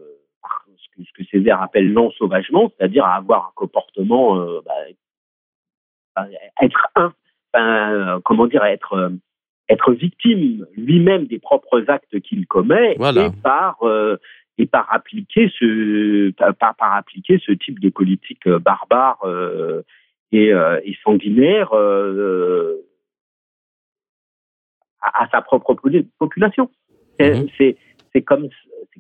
que Césaire appelle l'ensauvagement, c'est-à-dire avoir un comportement, bah, être un, comment dire, être être victime lui-même des propres actes qu'il commet et par et par appliquer ce par, par, appliquer ce type de politique barbare et, et, sanguinaire à, sa propre population. C'est comme,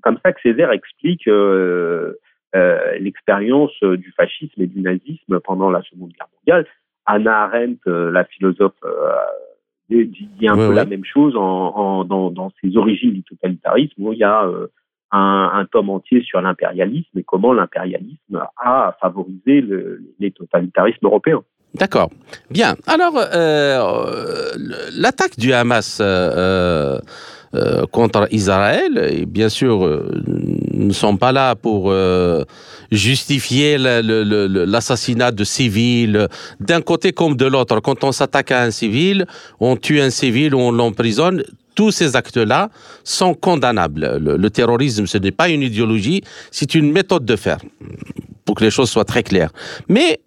comme ça que Césaire explique euh, euh, l'expérience du fascisme et du nazisme pendant la Seconde Guerre mondiale. Anna Arendt, euh, la philosophe, dit, un peu la même chose en, dans, dans, ses origines du totalitarisme, où il y a un, un, tome entier sur l'impérialisme et comment l'impérialisme a favorisé le, les totalitarismes européens. D'accord. Bien. Alors, euh, l'attaque du Hamas euh, euh, contre Israël, et bien sûr, nous ne sommes pas là pour justifier l'assassinat de civils d'un côté comme de l'autre. Quand on s'attaque à un civil, on tue un civil on l'emprisonne. Tous ces actes-là sont condamnables. Le, terrorisme, ce n'est pas une idéologie, c'est une méthode de faire, pour que les choses soient très claires. Mais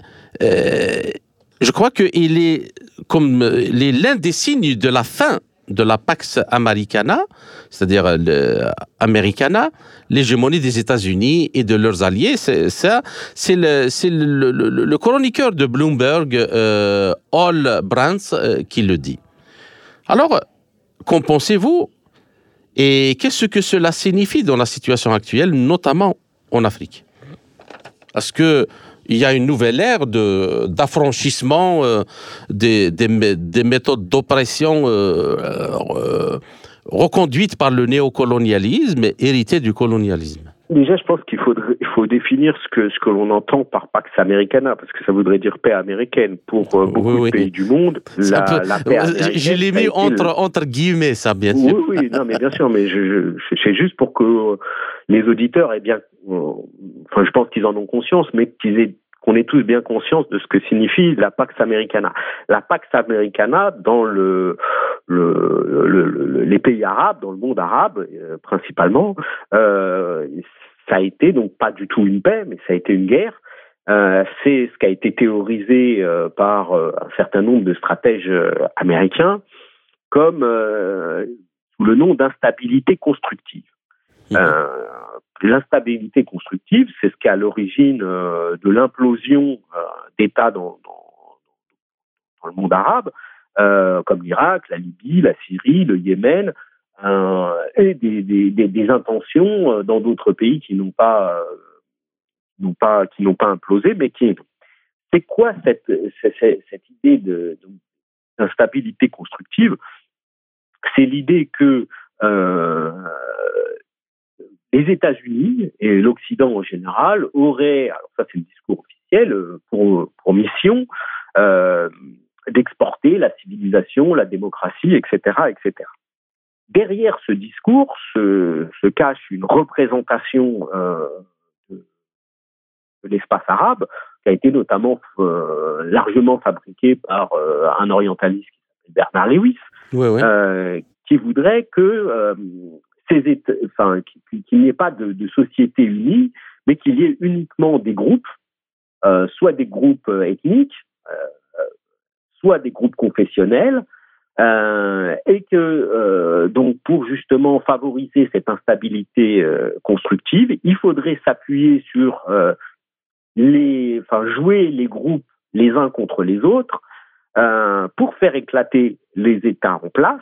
je crois qu'il est comme l'un des signes de la fin de la Pax Americana, c'est-à-dire l'Americana, l'hégémonie des États-Unis et de leurs alliés. C'est ça, c'est le, chroniqueur de Bloomberg, euh, Hall Brands, euh, qui le dit. Alors, qu'en pensez-vous? Et qu'est-ce que cela signifie dans la situation actuelle, notamment en Afrique? Est-ce que il y a une nouvelle ère de, d'affranchissement euh, des, des, méthodes d'oppression euh, euh, reconduites par le néocolonialisme et héritées du colonialisme. Déjà, je pense qu'il faudrait, il faut définir ce que, ce que l'on entend par Pax Americana, parce que ça voudrait dire paix américaine. Pour beaucoup de pays du monde, la, paix américaine. Je l'ai mis entre, entre guillemets, ça, bien sûr. Oui, oui, non, mais bien sûr, mais je, je, c'est juste pour que les auditeurs aient bien, enfin, je pense qu'ils en ont conscience, mais qu'ils aient qu'on ait tous bien conscience de ce que signifie la Pax Americana. La Pax Americana, dans le, le, les pays arabes, dans le monde arabe euh, principalement, euh, ça a été donc pas du tout une paix, mais ça a été une guerre. Euh, c'est ce qui a été théorisé euh, par euh, un certain nombre de stratèges américains comme sous le nom d'instabilité constructive. Mmh. L'instabilité constructive, c'est ce qui est à l'origine euh, de l'implosion euh, d'États dans, dans, dans, le monde arabe, euh, comme l'Irak, la Libye, la Syrie, le Yémen, et des, des, des, intentions dans d'autres pays qui n'ont pas, n'ont pas, qui n'ont pas implosé, mais qui c'est quoi cette, cette, cette idée de, d'instabilité constructive? C'est l'idée que euh, les États-Unis et l'Occident en général auraient, alors ça c'est le discours officiel, euh, pour, pour mission euh, d'exporter la civilisation, la démocratie, etc., etc. Derrière ce discours se, se cache une représentation euh, de, l'espace arabe qui a été notamment euh, largement fabriquée par euh, un orientaliste qui s'appelle Bernard Lewis, ouais, ouais. qui voudrait que ces qu'il n'y ait pas de, société unie, mais qu'il y ait uniquement des groupes, euh, soit des groupes euh, ethniques, euh, soit des groupes confessionnels, et que donc pour justement favoriser cette instabilité constructive, il faudrait s'appuyer sur les, enfin jouer les groupes les uns contre les autres pour faire éclater les États en place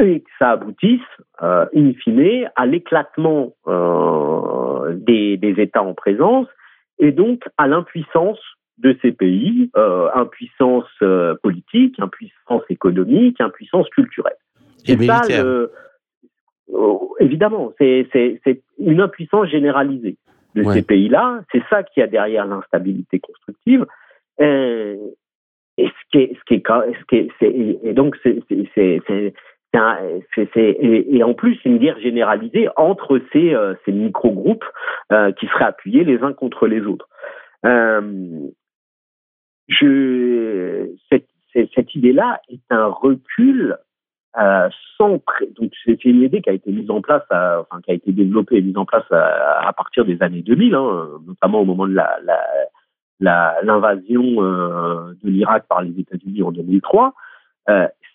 et que ça aboutisse, euh, in fine, à l'éclatement euh, des, des, États en présence et donc à l'impuissance de ces pays, euh, impuissance euh, politique, impuissance économique, impuissance culturelle. Et ça, oh, évidemment, c'est une impuissance généralisée de ces pays-là. C'est ça qui a derrière l'instabilité constructive. Euh, et ce qui ce qui et donc c'est, et, et, en plus une guerre généralisée entre ces, euh, ces micro-groupes euh, qui seraient appuyés les uns contre les autres. Euh, je, cette, cette idée-là est un recul sans donc c'est une idée qui a été mise en place, enfin qui a été développée et mise en place à, partir des années 2000, hein, notamment au moment de la, l'invasion de l'Irak par les États-Unis en 2003.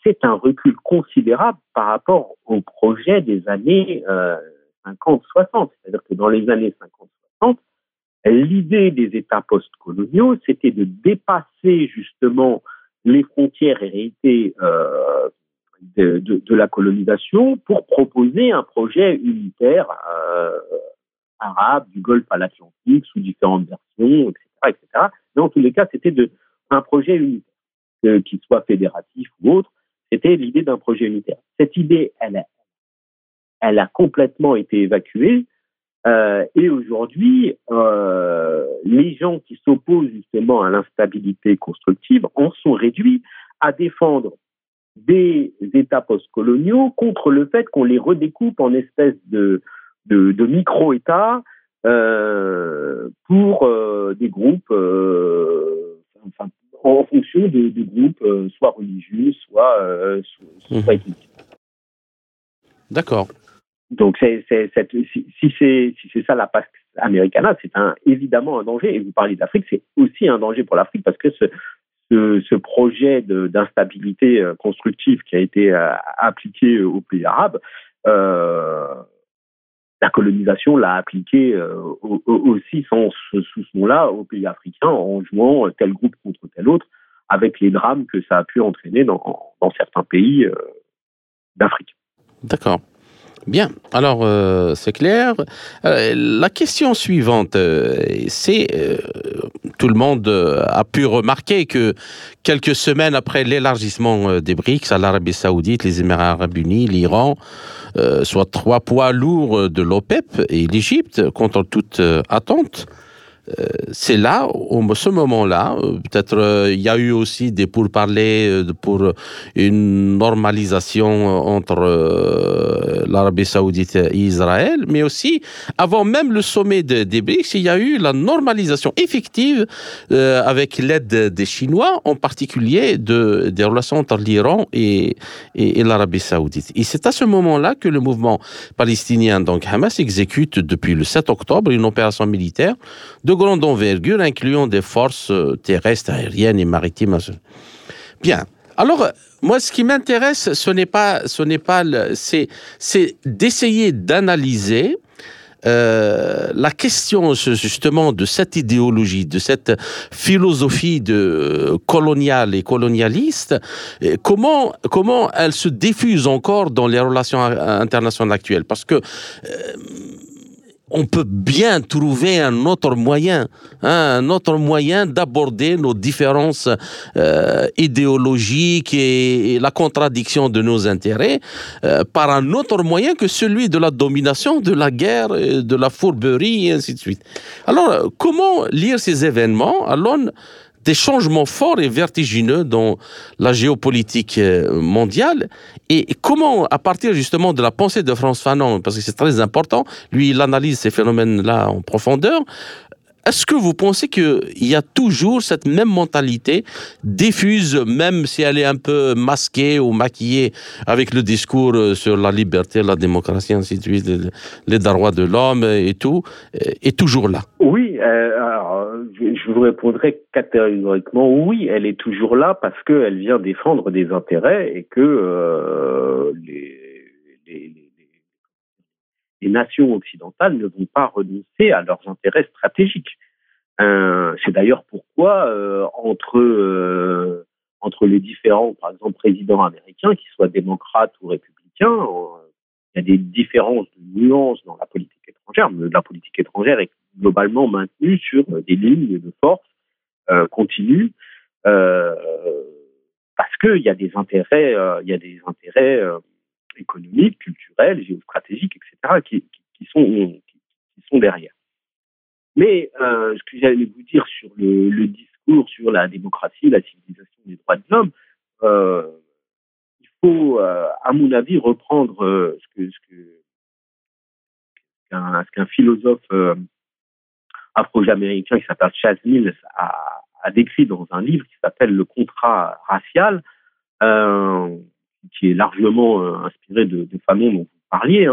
c'est un recul considérable par rapport au projet des années 50-60. C'est-à-dire que dans les années 50-60, l'idée des États post-coloniaux, c'était de dépasser justement les frontières héritées euh, de, de, la colonisation pour proposer un projet unitaire euh, arabe du Golfe à l'Atlantique sous différentes versions, etc., etc. Dans tous les cas, c'était un projet unitaire, qu'il soit fédératif ou autre. C'était l'idée d'un projet unitaire. Cette idée, elle, a complètement été évacuée. Euh, et aujourd'hui, euh, les gens qui s'opposent justement à l'instabilité constructive en sont réduits à défendre des États postcoloniaux contre le fait qu'on les redécoupe en espèces de, micro-États pour des groupes, enfin, en fonction de, groupes soit religieux, soit, soit, soit mmh. D'accord. Donc, c'est, c'est, si, si c'est si c'est ça la Pax Americana, c'est un, évidemment un danger. Et vous parlez d'Afrique, c'est aussi un danger pour l'Afrique parce que ce, ce, ce projet de, d'instabilité euh, constructive qui a été euh, appliqué aux pays arabes, euh, la colonisation l'a appliqué euh, aussi sans, sous ce nom-là aux pays africains en jouant tel groupe contre tel autre avec les drames que ça a pu entraîner dans, dans certains pays d'Afrique. D'accord. Bien, alors euh, c'est clair. Euh, la question suivante, euh, c'est tout le monde a pu remarquer que quelques semaines après l'élargissement des BRICS à l'Arabie Saoudite, les Émirats Arabes Unis, l'Iran, soit trois poids lourds de l'OPEP et l'Égypte, contre toute attente, c'est là, ce moment-là, euh, peut-être euh, il y a eu aussi des pourparlers pour une normalisation entre l'Arabie saoudite et Israël, mais aussi avant même le sommet des BRICS, il y a eu la normalisation effective avec l'aide des Chinois, en particulier de, des relations entre l'Iran et, et, l'Arabie saoudite. Et c'est à ce moment-là que le mouvement palestinien, donc Hamas, exécute depuis le 7 octobre une opération militaire de grande envergure, incluant des forces euh, terrestres, aériennes et maritimes. Bien. Alors, moi, ce qui m'intéresse, ce n'est pas, ce n'est pas, c'est, c'est d'essayer d'analyser euh, la question justement de cette idéologie, de cette philosophie de euh, coloniale et colonialiste, comment comment elle se diffuse encore dans les relations internationales actuelles Parce que on peut bien trouver un autre moyen, hein, un autre moyen d'aborder nos différences euh, idéologiques et, la contradiction de nos intérêts euh, par un autre moyen que celui de la domination, de la guerre, de la fourberie et ainsi de suite. Alors, comment lire ces événements à des changements forts et vertigineux dans la géopolitique euh, mondiale. Et comment, à partir justement de la pensée de France Fanon, parce que c'est très important, lui, il analyse ces phénomènes-là en profondeur, est-ce que vous pensez qu'il y a toujours cette même mentalité diffuse, même si elle est un peu masquée ou maquillée avec le discours euh, sur la liberté, la démocratie, ainsi de suite, les droits de l'homme et tout, est toujours là? Oui, euh, je vous répondrai catégoriquement oui, elle est toujours là parce qu'elle vient défendre des intérêts et que euh, les les nations occidentales ne vont pas renoncer à leurs intérêts stratégiques. Euh, c'est d'ailleurs pourquoi euh, entre euh, entre les différents, par exemple, présidents américains, qu'ils soient démocrates ou républicains, il y a des différences de nuances dans la politique étrangère. Mais la politique étrangère est globalement maintenue sur des lignes de force continues parce qu'il des il y a des intérêts économiques, culturels, géostratégiques, etc., qui, sont, derrière. Mais euh, ce que j'allais vous dire sur le, discours sur la démocratie, la civilisation des droits de l'homme, euh, il faut, euh, à mon avis, reprendre ce qu'un philosophe afro-américain qui s'appelle Chaz Mills a, a, décrit dans un livre qui s'appelle Le contrat racial. Euh, qui est largement inspiré de, de Fanon dont vous parliez,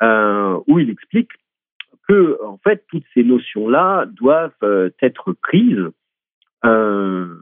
hein, où il explique que en fait toutes ces notions-là doivent être prises. Euh,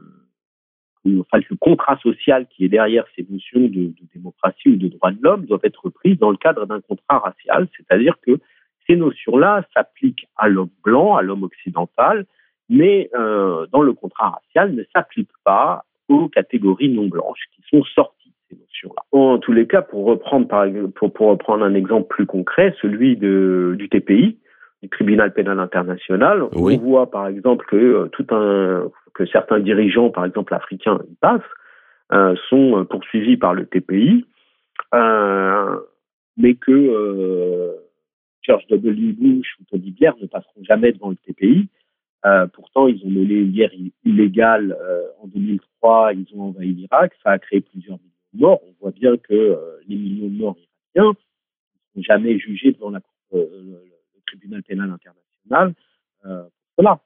enfin, le contrat social qui est derrière ces notions de, démocratie ou de droits de l'homme doivent être prises dans le cadre d'un contrat racial, c'est-à-dire que ces notions-là s'appliquent à l'homme blanc, à l'homme occidental, mais euh, dans le contrat racial ne s'appliquent pas aux catégories non blanches qui sont sorties ces notions-là. En tous les cas, pour reprendre, par, pour, pour reprendre un exemple plus concret, celui de, du TPI, du tribunal pénal international, on voit par exemple que euh, tout un que certains dirigeants, par exemple africains, passent, euh, sont poursuivis par le TPI, euh, mais que euh, George W. Bush ou Tony Blair ne passeront jamais devant le TPI. Euh, pourtant, ils ont mené une guerre illégale euh, en 2003, ils ont envahi l'Irak, ça a créé plusieurs millions morts. On voit bien que les millions de morts irakiens ne sont jamais jugés devant la, le, tribunal pénal international pour cela.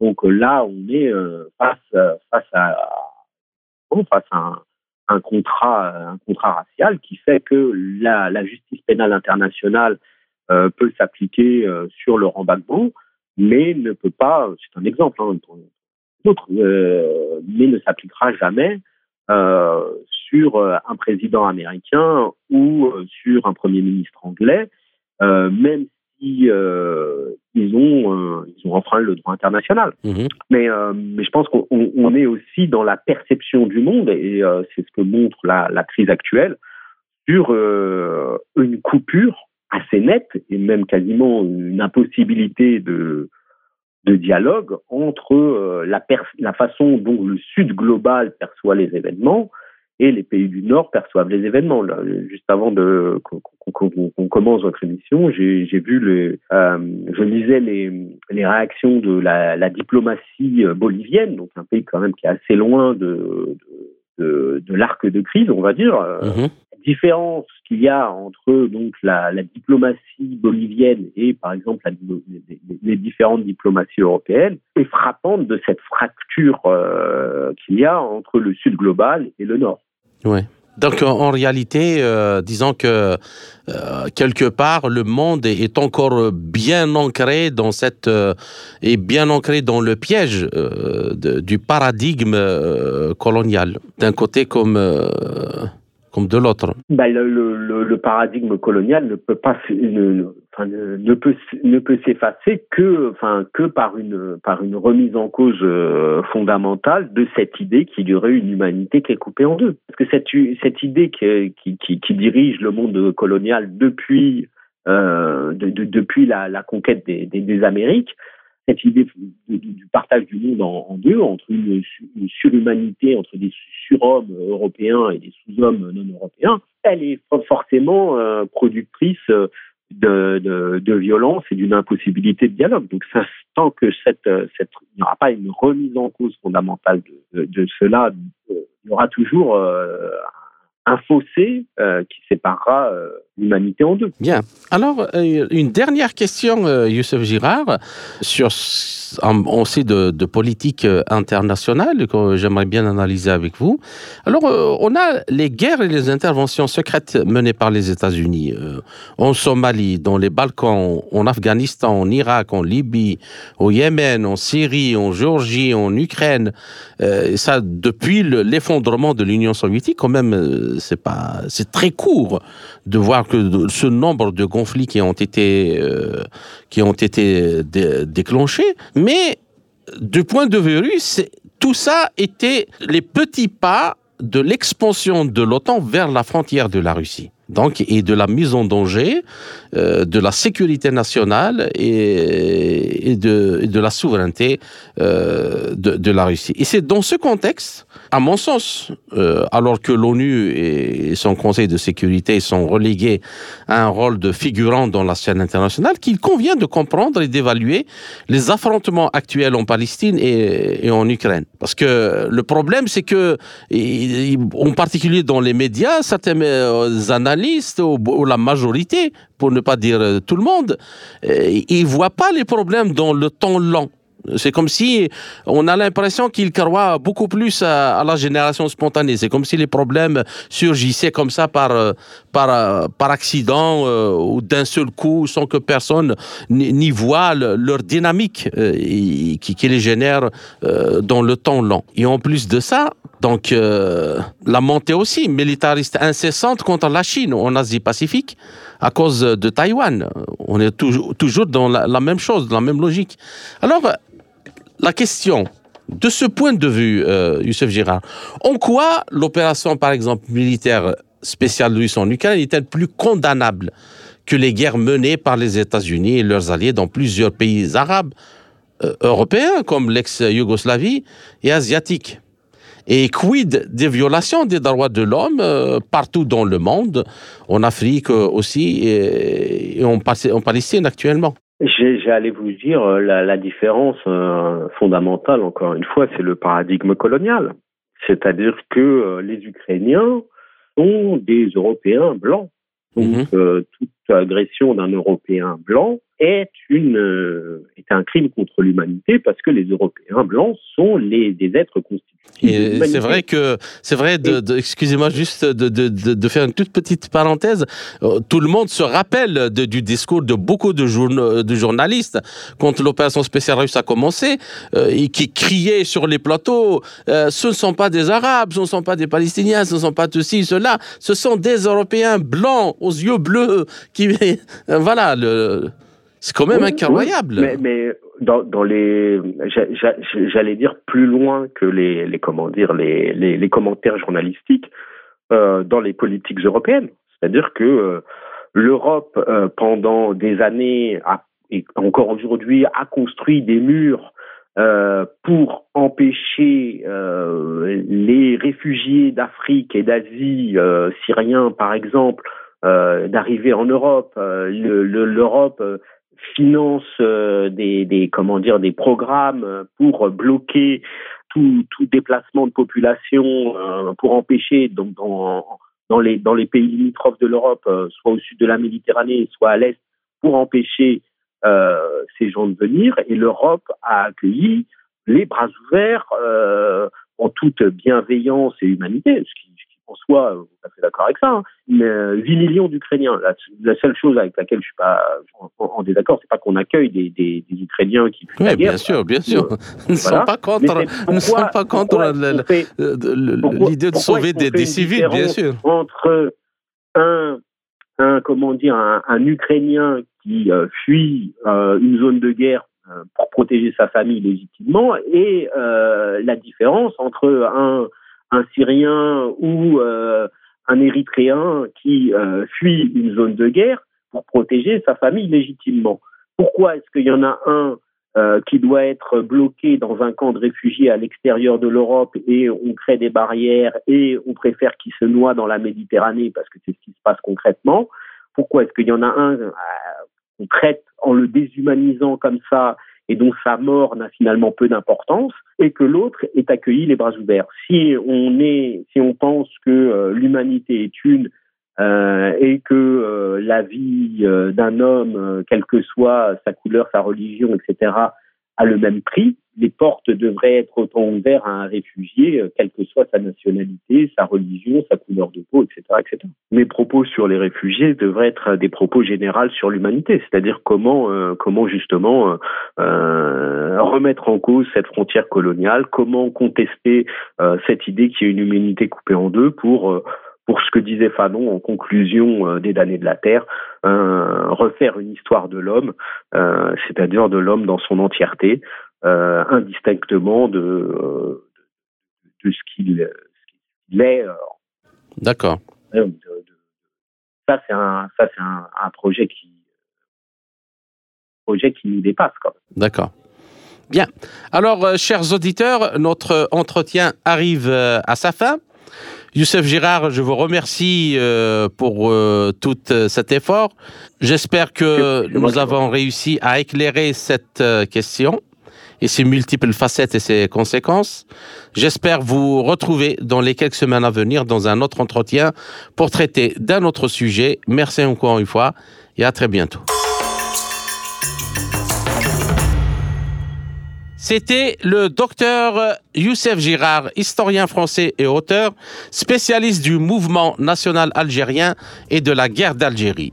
Donc là, on est face, à, un, contrat, racial qui fait que la, justice pénale internationale euh, peut s'appliquer euh, sur le Gbagbo, mais ne peut pas, c'est un exemple hein, euh, mais ne s'appliquera jamais sur un président américain ou sur un premier ministre anglais, même si ils ont ils ont enfreint le droit international. Mmh mais mais je pense qu'on est aussi dans la perception du monde et c'est ce que montre la, la crise actuelle sur une coupure assez nette et même quasiment une impossibilité de, de dialogue entre euh, la, la façon dont le Sud global perçoit les événements et les pays du Nord perçoivent les événements. Là, juste avant de qu'on commence votre émission, j'ai vu le, euh, je lisais les, les réactions de la, la, diplomatie bolivienne, donc un pays quand même qui est assez loin de, de, de, l'arc de crise, on va dire. Mm-hmm différence qu'il y a entre donc la, la, diplomatie bolivienne et par exemple la, les, les, différentes diplomaties européennes est frappante de cette fracture euh, qu'il y a entre le sud global et le nord. Donc en réalité, euh, disons que euh, quelque part le monde est encore bien ancré dans cette euh, est bien ancré dans le piège euh, du paradigme euh, colonial. D'un côté comme de l'autre. Bah, le, paradigme colonial ne peut pas ne, peut ne peut s'effacer que enfin que par une par une remise en cause euh, fondamentale de cette idée qu'il y aurait une humanité qui est coupée en deux. Parce que cette idée qui qui, dirige le monde colonial depuis euh, de, de, depuis la, conquête des Amériques cette idée du partage du monde en, deux, entre une, surhumanité, entre des surhommes européens et des sous-hommes non européens, elle est forcément euh, productrice de, de, de, violence et d'une impossibilité de dialogue. Donc, tant que cette, cette, il n'y aura pas une remise en cause fondamentale de, cela, il y aura toujours euh, un fossé euh, qui séparera euh, l'humanité en deux. Bien. Alors, euh, une dernière question, Youssef Girard, sur, on sait de, de politique internationale que j'aimerais bien analyser avec vous. Alors, on a les guerres et les interventions secrètes menées par les États-Unis en Somalie, dans les Balkans, en Afghanistan, en Irak, en Libye, au Yémen, en Syrie, en Géorgie, en Ukraine. ça, depuis l'effondrement de l'Union soviétique, quand même c'est pas, c'est très court de voir que ce nombre de conflits qui ont été, euh, qui ont été déclenchés. Mais du point de vue russe, tout ça était les petits pas de l'expansion de l'OTAN vers la frontière de la Russie donc et de la mise en danger euh, de la sécurité nationale et, de, de, la souveraineté euh, de, la Russie. Et c'est dans ce contexte, à mon sens, euh, alors que l'ONU et son Conseil de sécurité sont relégués à un rôle de figurant dans la scène internationale, qu'il convient de comprendre et d'évaluer les affrontements actuels en Palestine et, et, en Ukraine. Parce que le problème, c'est que, en particulier dans les médias, certains analystes ou, la majorité, pour ne pas dire euh, tout le monde, euh, ils ne voient pas les problèmes dans le temps long. C'est comme si on a l'impression qu'il croit beaucoup plus à, la génération spontanée. C'est comme si les problèmes surgissaient comme ça par, euh, par, euh, par accident ou d'un seul coup sans que personne n'y voit leur dynamique qui, les génère dans le temps long. Et en plus de ça, donc la montée aussi militariste incessante contre la Chine en Asie-Pacifique à cause de Taïwan. On est toujours, dans la, même chose, dans la même logique. Alors, la question, de ce point de vue, euh, Youssef Girard, en quoi l'opération, par exemple, militaire spéciale russe en Ukraine est-elle plus condamnable que les guerres menées par les États-Unis et leurs alliés dans plusieurs pays arabes, euh, européens comme l'ex-Yougoslavie et asiatiques? Et quid des violations des droits de l'homme euh, partout dans le monde, en Afrique aussi et, en Palestine actuellement? J'allais vous dire euh, la, la différence euh, fondamentale, encore une fois, c'est le paradigme colonial. C'est-à-dire que euh, les Ukrainiens sont des Européens blancs. Donc, mhm. toute agression d'un Européen blanc est une est un crime contre l'humanité parce que les Européens blancs sont les des êtres constitués c'est vrai que c'est vrai. De, excusez-moi juste de, de, faire une toute petite parenthèse. Euh, tout le monde se rappelle du discours de beaucoup de, de journalistes quand l'opération spéciale russe a commencé euh, et qui criaient sur les plateaux euh, ce ne sont pas des Arabes, ce ne sont pas des Palestiniens, ce ne sont pas ceci, cela, ce sont des Européens blancs aux yeux bleus qui [LAUGHS] voilà le c'est quand même incroyable. mais, mais, dans, dans les, j'allais dire plus loin que les, les comment dire, les, les, les commentaires journalistiques euh, dans les politiques européennes. C'est-à-dire que euh, l'Europe, euh, pendant des années, a, et encore aujourd'hui, a construit des murs pour empêcher les réfugiés d'Afrique et d'Asie, syriens par exemple, d'arriver en Europe. L'Europe finance euh, des, comment dire des programmes pour bloquer tout, tout déplacement de population, euh, pour empêcher donc dans, dans les dans les pays limitrophes de l'Europe, euh, soit au sud de la Méditerranée, soit à l'est, pour empêcher ces gens de venir. Et l'Europe a accueilli les bras ouverts en toute bienveillance et humanité, ce qui, en soi, vous êtes d'accord avec ça, hein. mais 8 euh, millions d'Ukrainiens. La, seule chose avec laquelle je suis pas en, désaccord, c'est pas qu'on accueille des, des, des, Ukrainiens qui fuient oui, bien sûr, bien sûr. Nous ne sommes pas contre, nous sommes pas contre l'idée de sauver des, des civils, bien sûr. Entre un, un comment dire, un, un Ukrainien qui euh, fuit euh, une zone de guerre pour protéger sa famille légitimement et la différence entre un un Syrien ou euh, un Érythréen qui euh, fuit une zone de guerre pour protéger sa famille légitimement. Pourquoi est-ce qu'il y en a un euh, qui doit être bloqué dans un camp de réfugiés à l'extérieur de l'Europe et on crée des barrières et on préfère qu'il se noie dans la Méditerranée parce que c'est ce qui se passe concrètement? Pourquoi est-ce qu'il y en a un qu'on traite en le déshumanisant comme ça et dont sa mort n'a finalement peu d'importance, et que l'autre est accueilli les bras ouverts. Si on est, si on pense que euh, l'humanité est une euh, et que euh, la vie d'un homme, quelle que soit sa couleur, sa religion, etc., a le même prix, les portes devraient être autant ouvertes à un réfugié, euh, quelle que soit sa nationalité, sa religion, sa couleur de peau, etc., etc. Mes propos sur les réfugiés devraient être des propos généraux sur l'humanité, c'est-à-dire comment, euh, comment justement euh, remettre en cause cette frontière coloniale, comment contester cette idée qu'il y a une humanité coupée en deux pour pour ce que disait Fanon en conclusion des damnés de la Terre, refaire une histoire de l'homme, c'est-à-dire de l'homme dans son entièreté, euh, indistinctement de, euh, de ce qu'il est. Euh, D'accord. Ça, c'est un, ça, un, un, projet qui, projet qui nous dépasse. D'accord. Bien. Alors, chers auditeurs, notre entretien arrive à sa fin. Youssef Girard, je vous remercie pour tout cet effort. J'espère que nous avons réussi à éclairer cette question et ses multiples facettes et ses conséquences. J'espère vous retrouver dans les quelques semaines à venir dans un autre entretien pour traiter d'un autre sujet. Merci encore une fois et à très bientôt. C'était le docteur Youssef Girard, historien français et auteur, spécialiste du mouvement national algérien et de la guerre d'Algérie.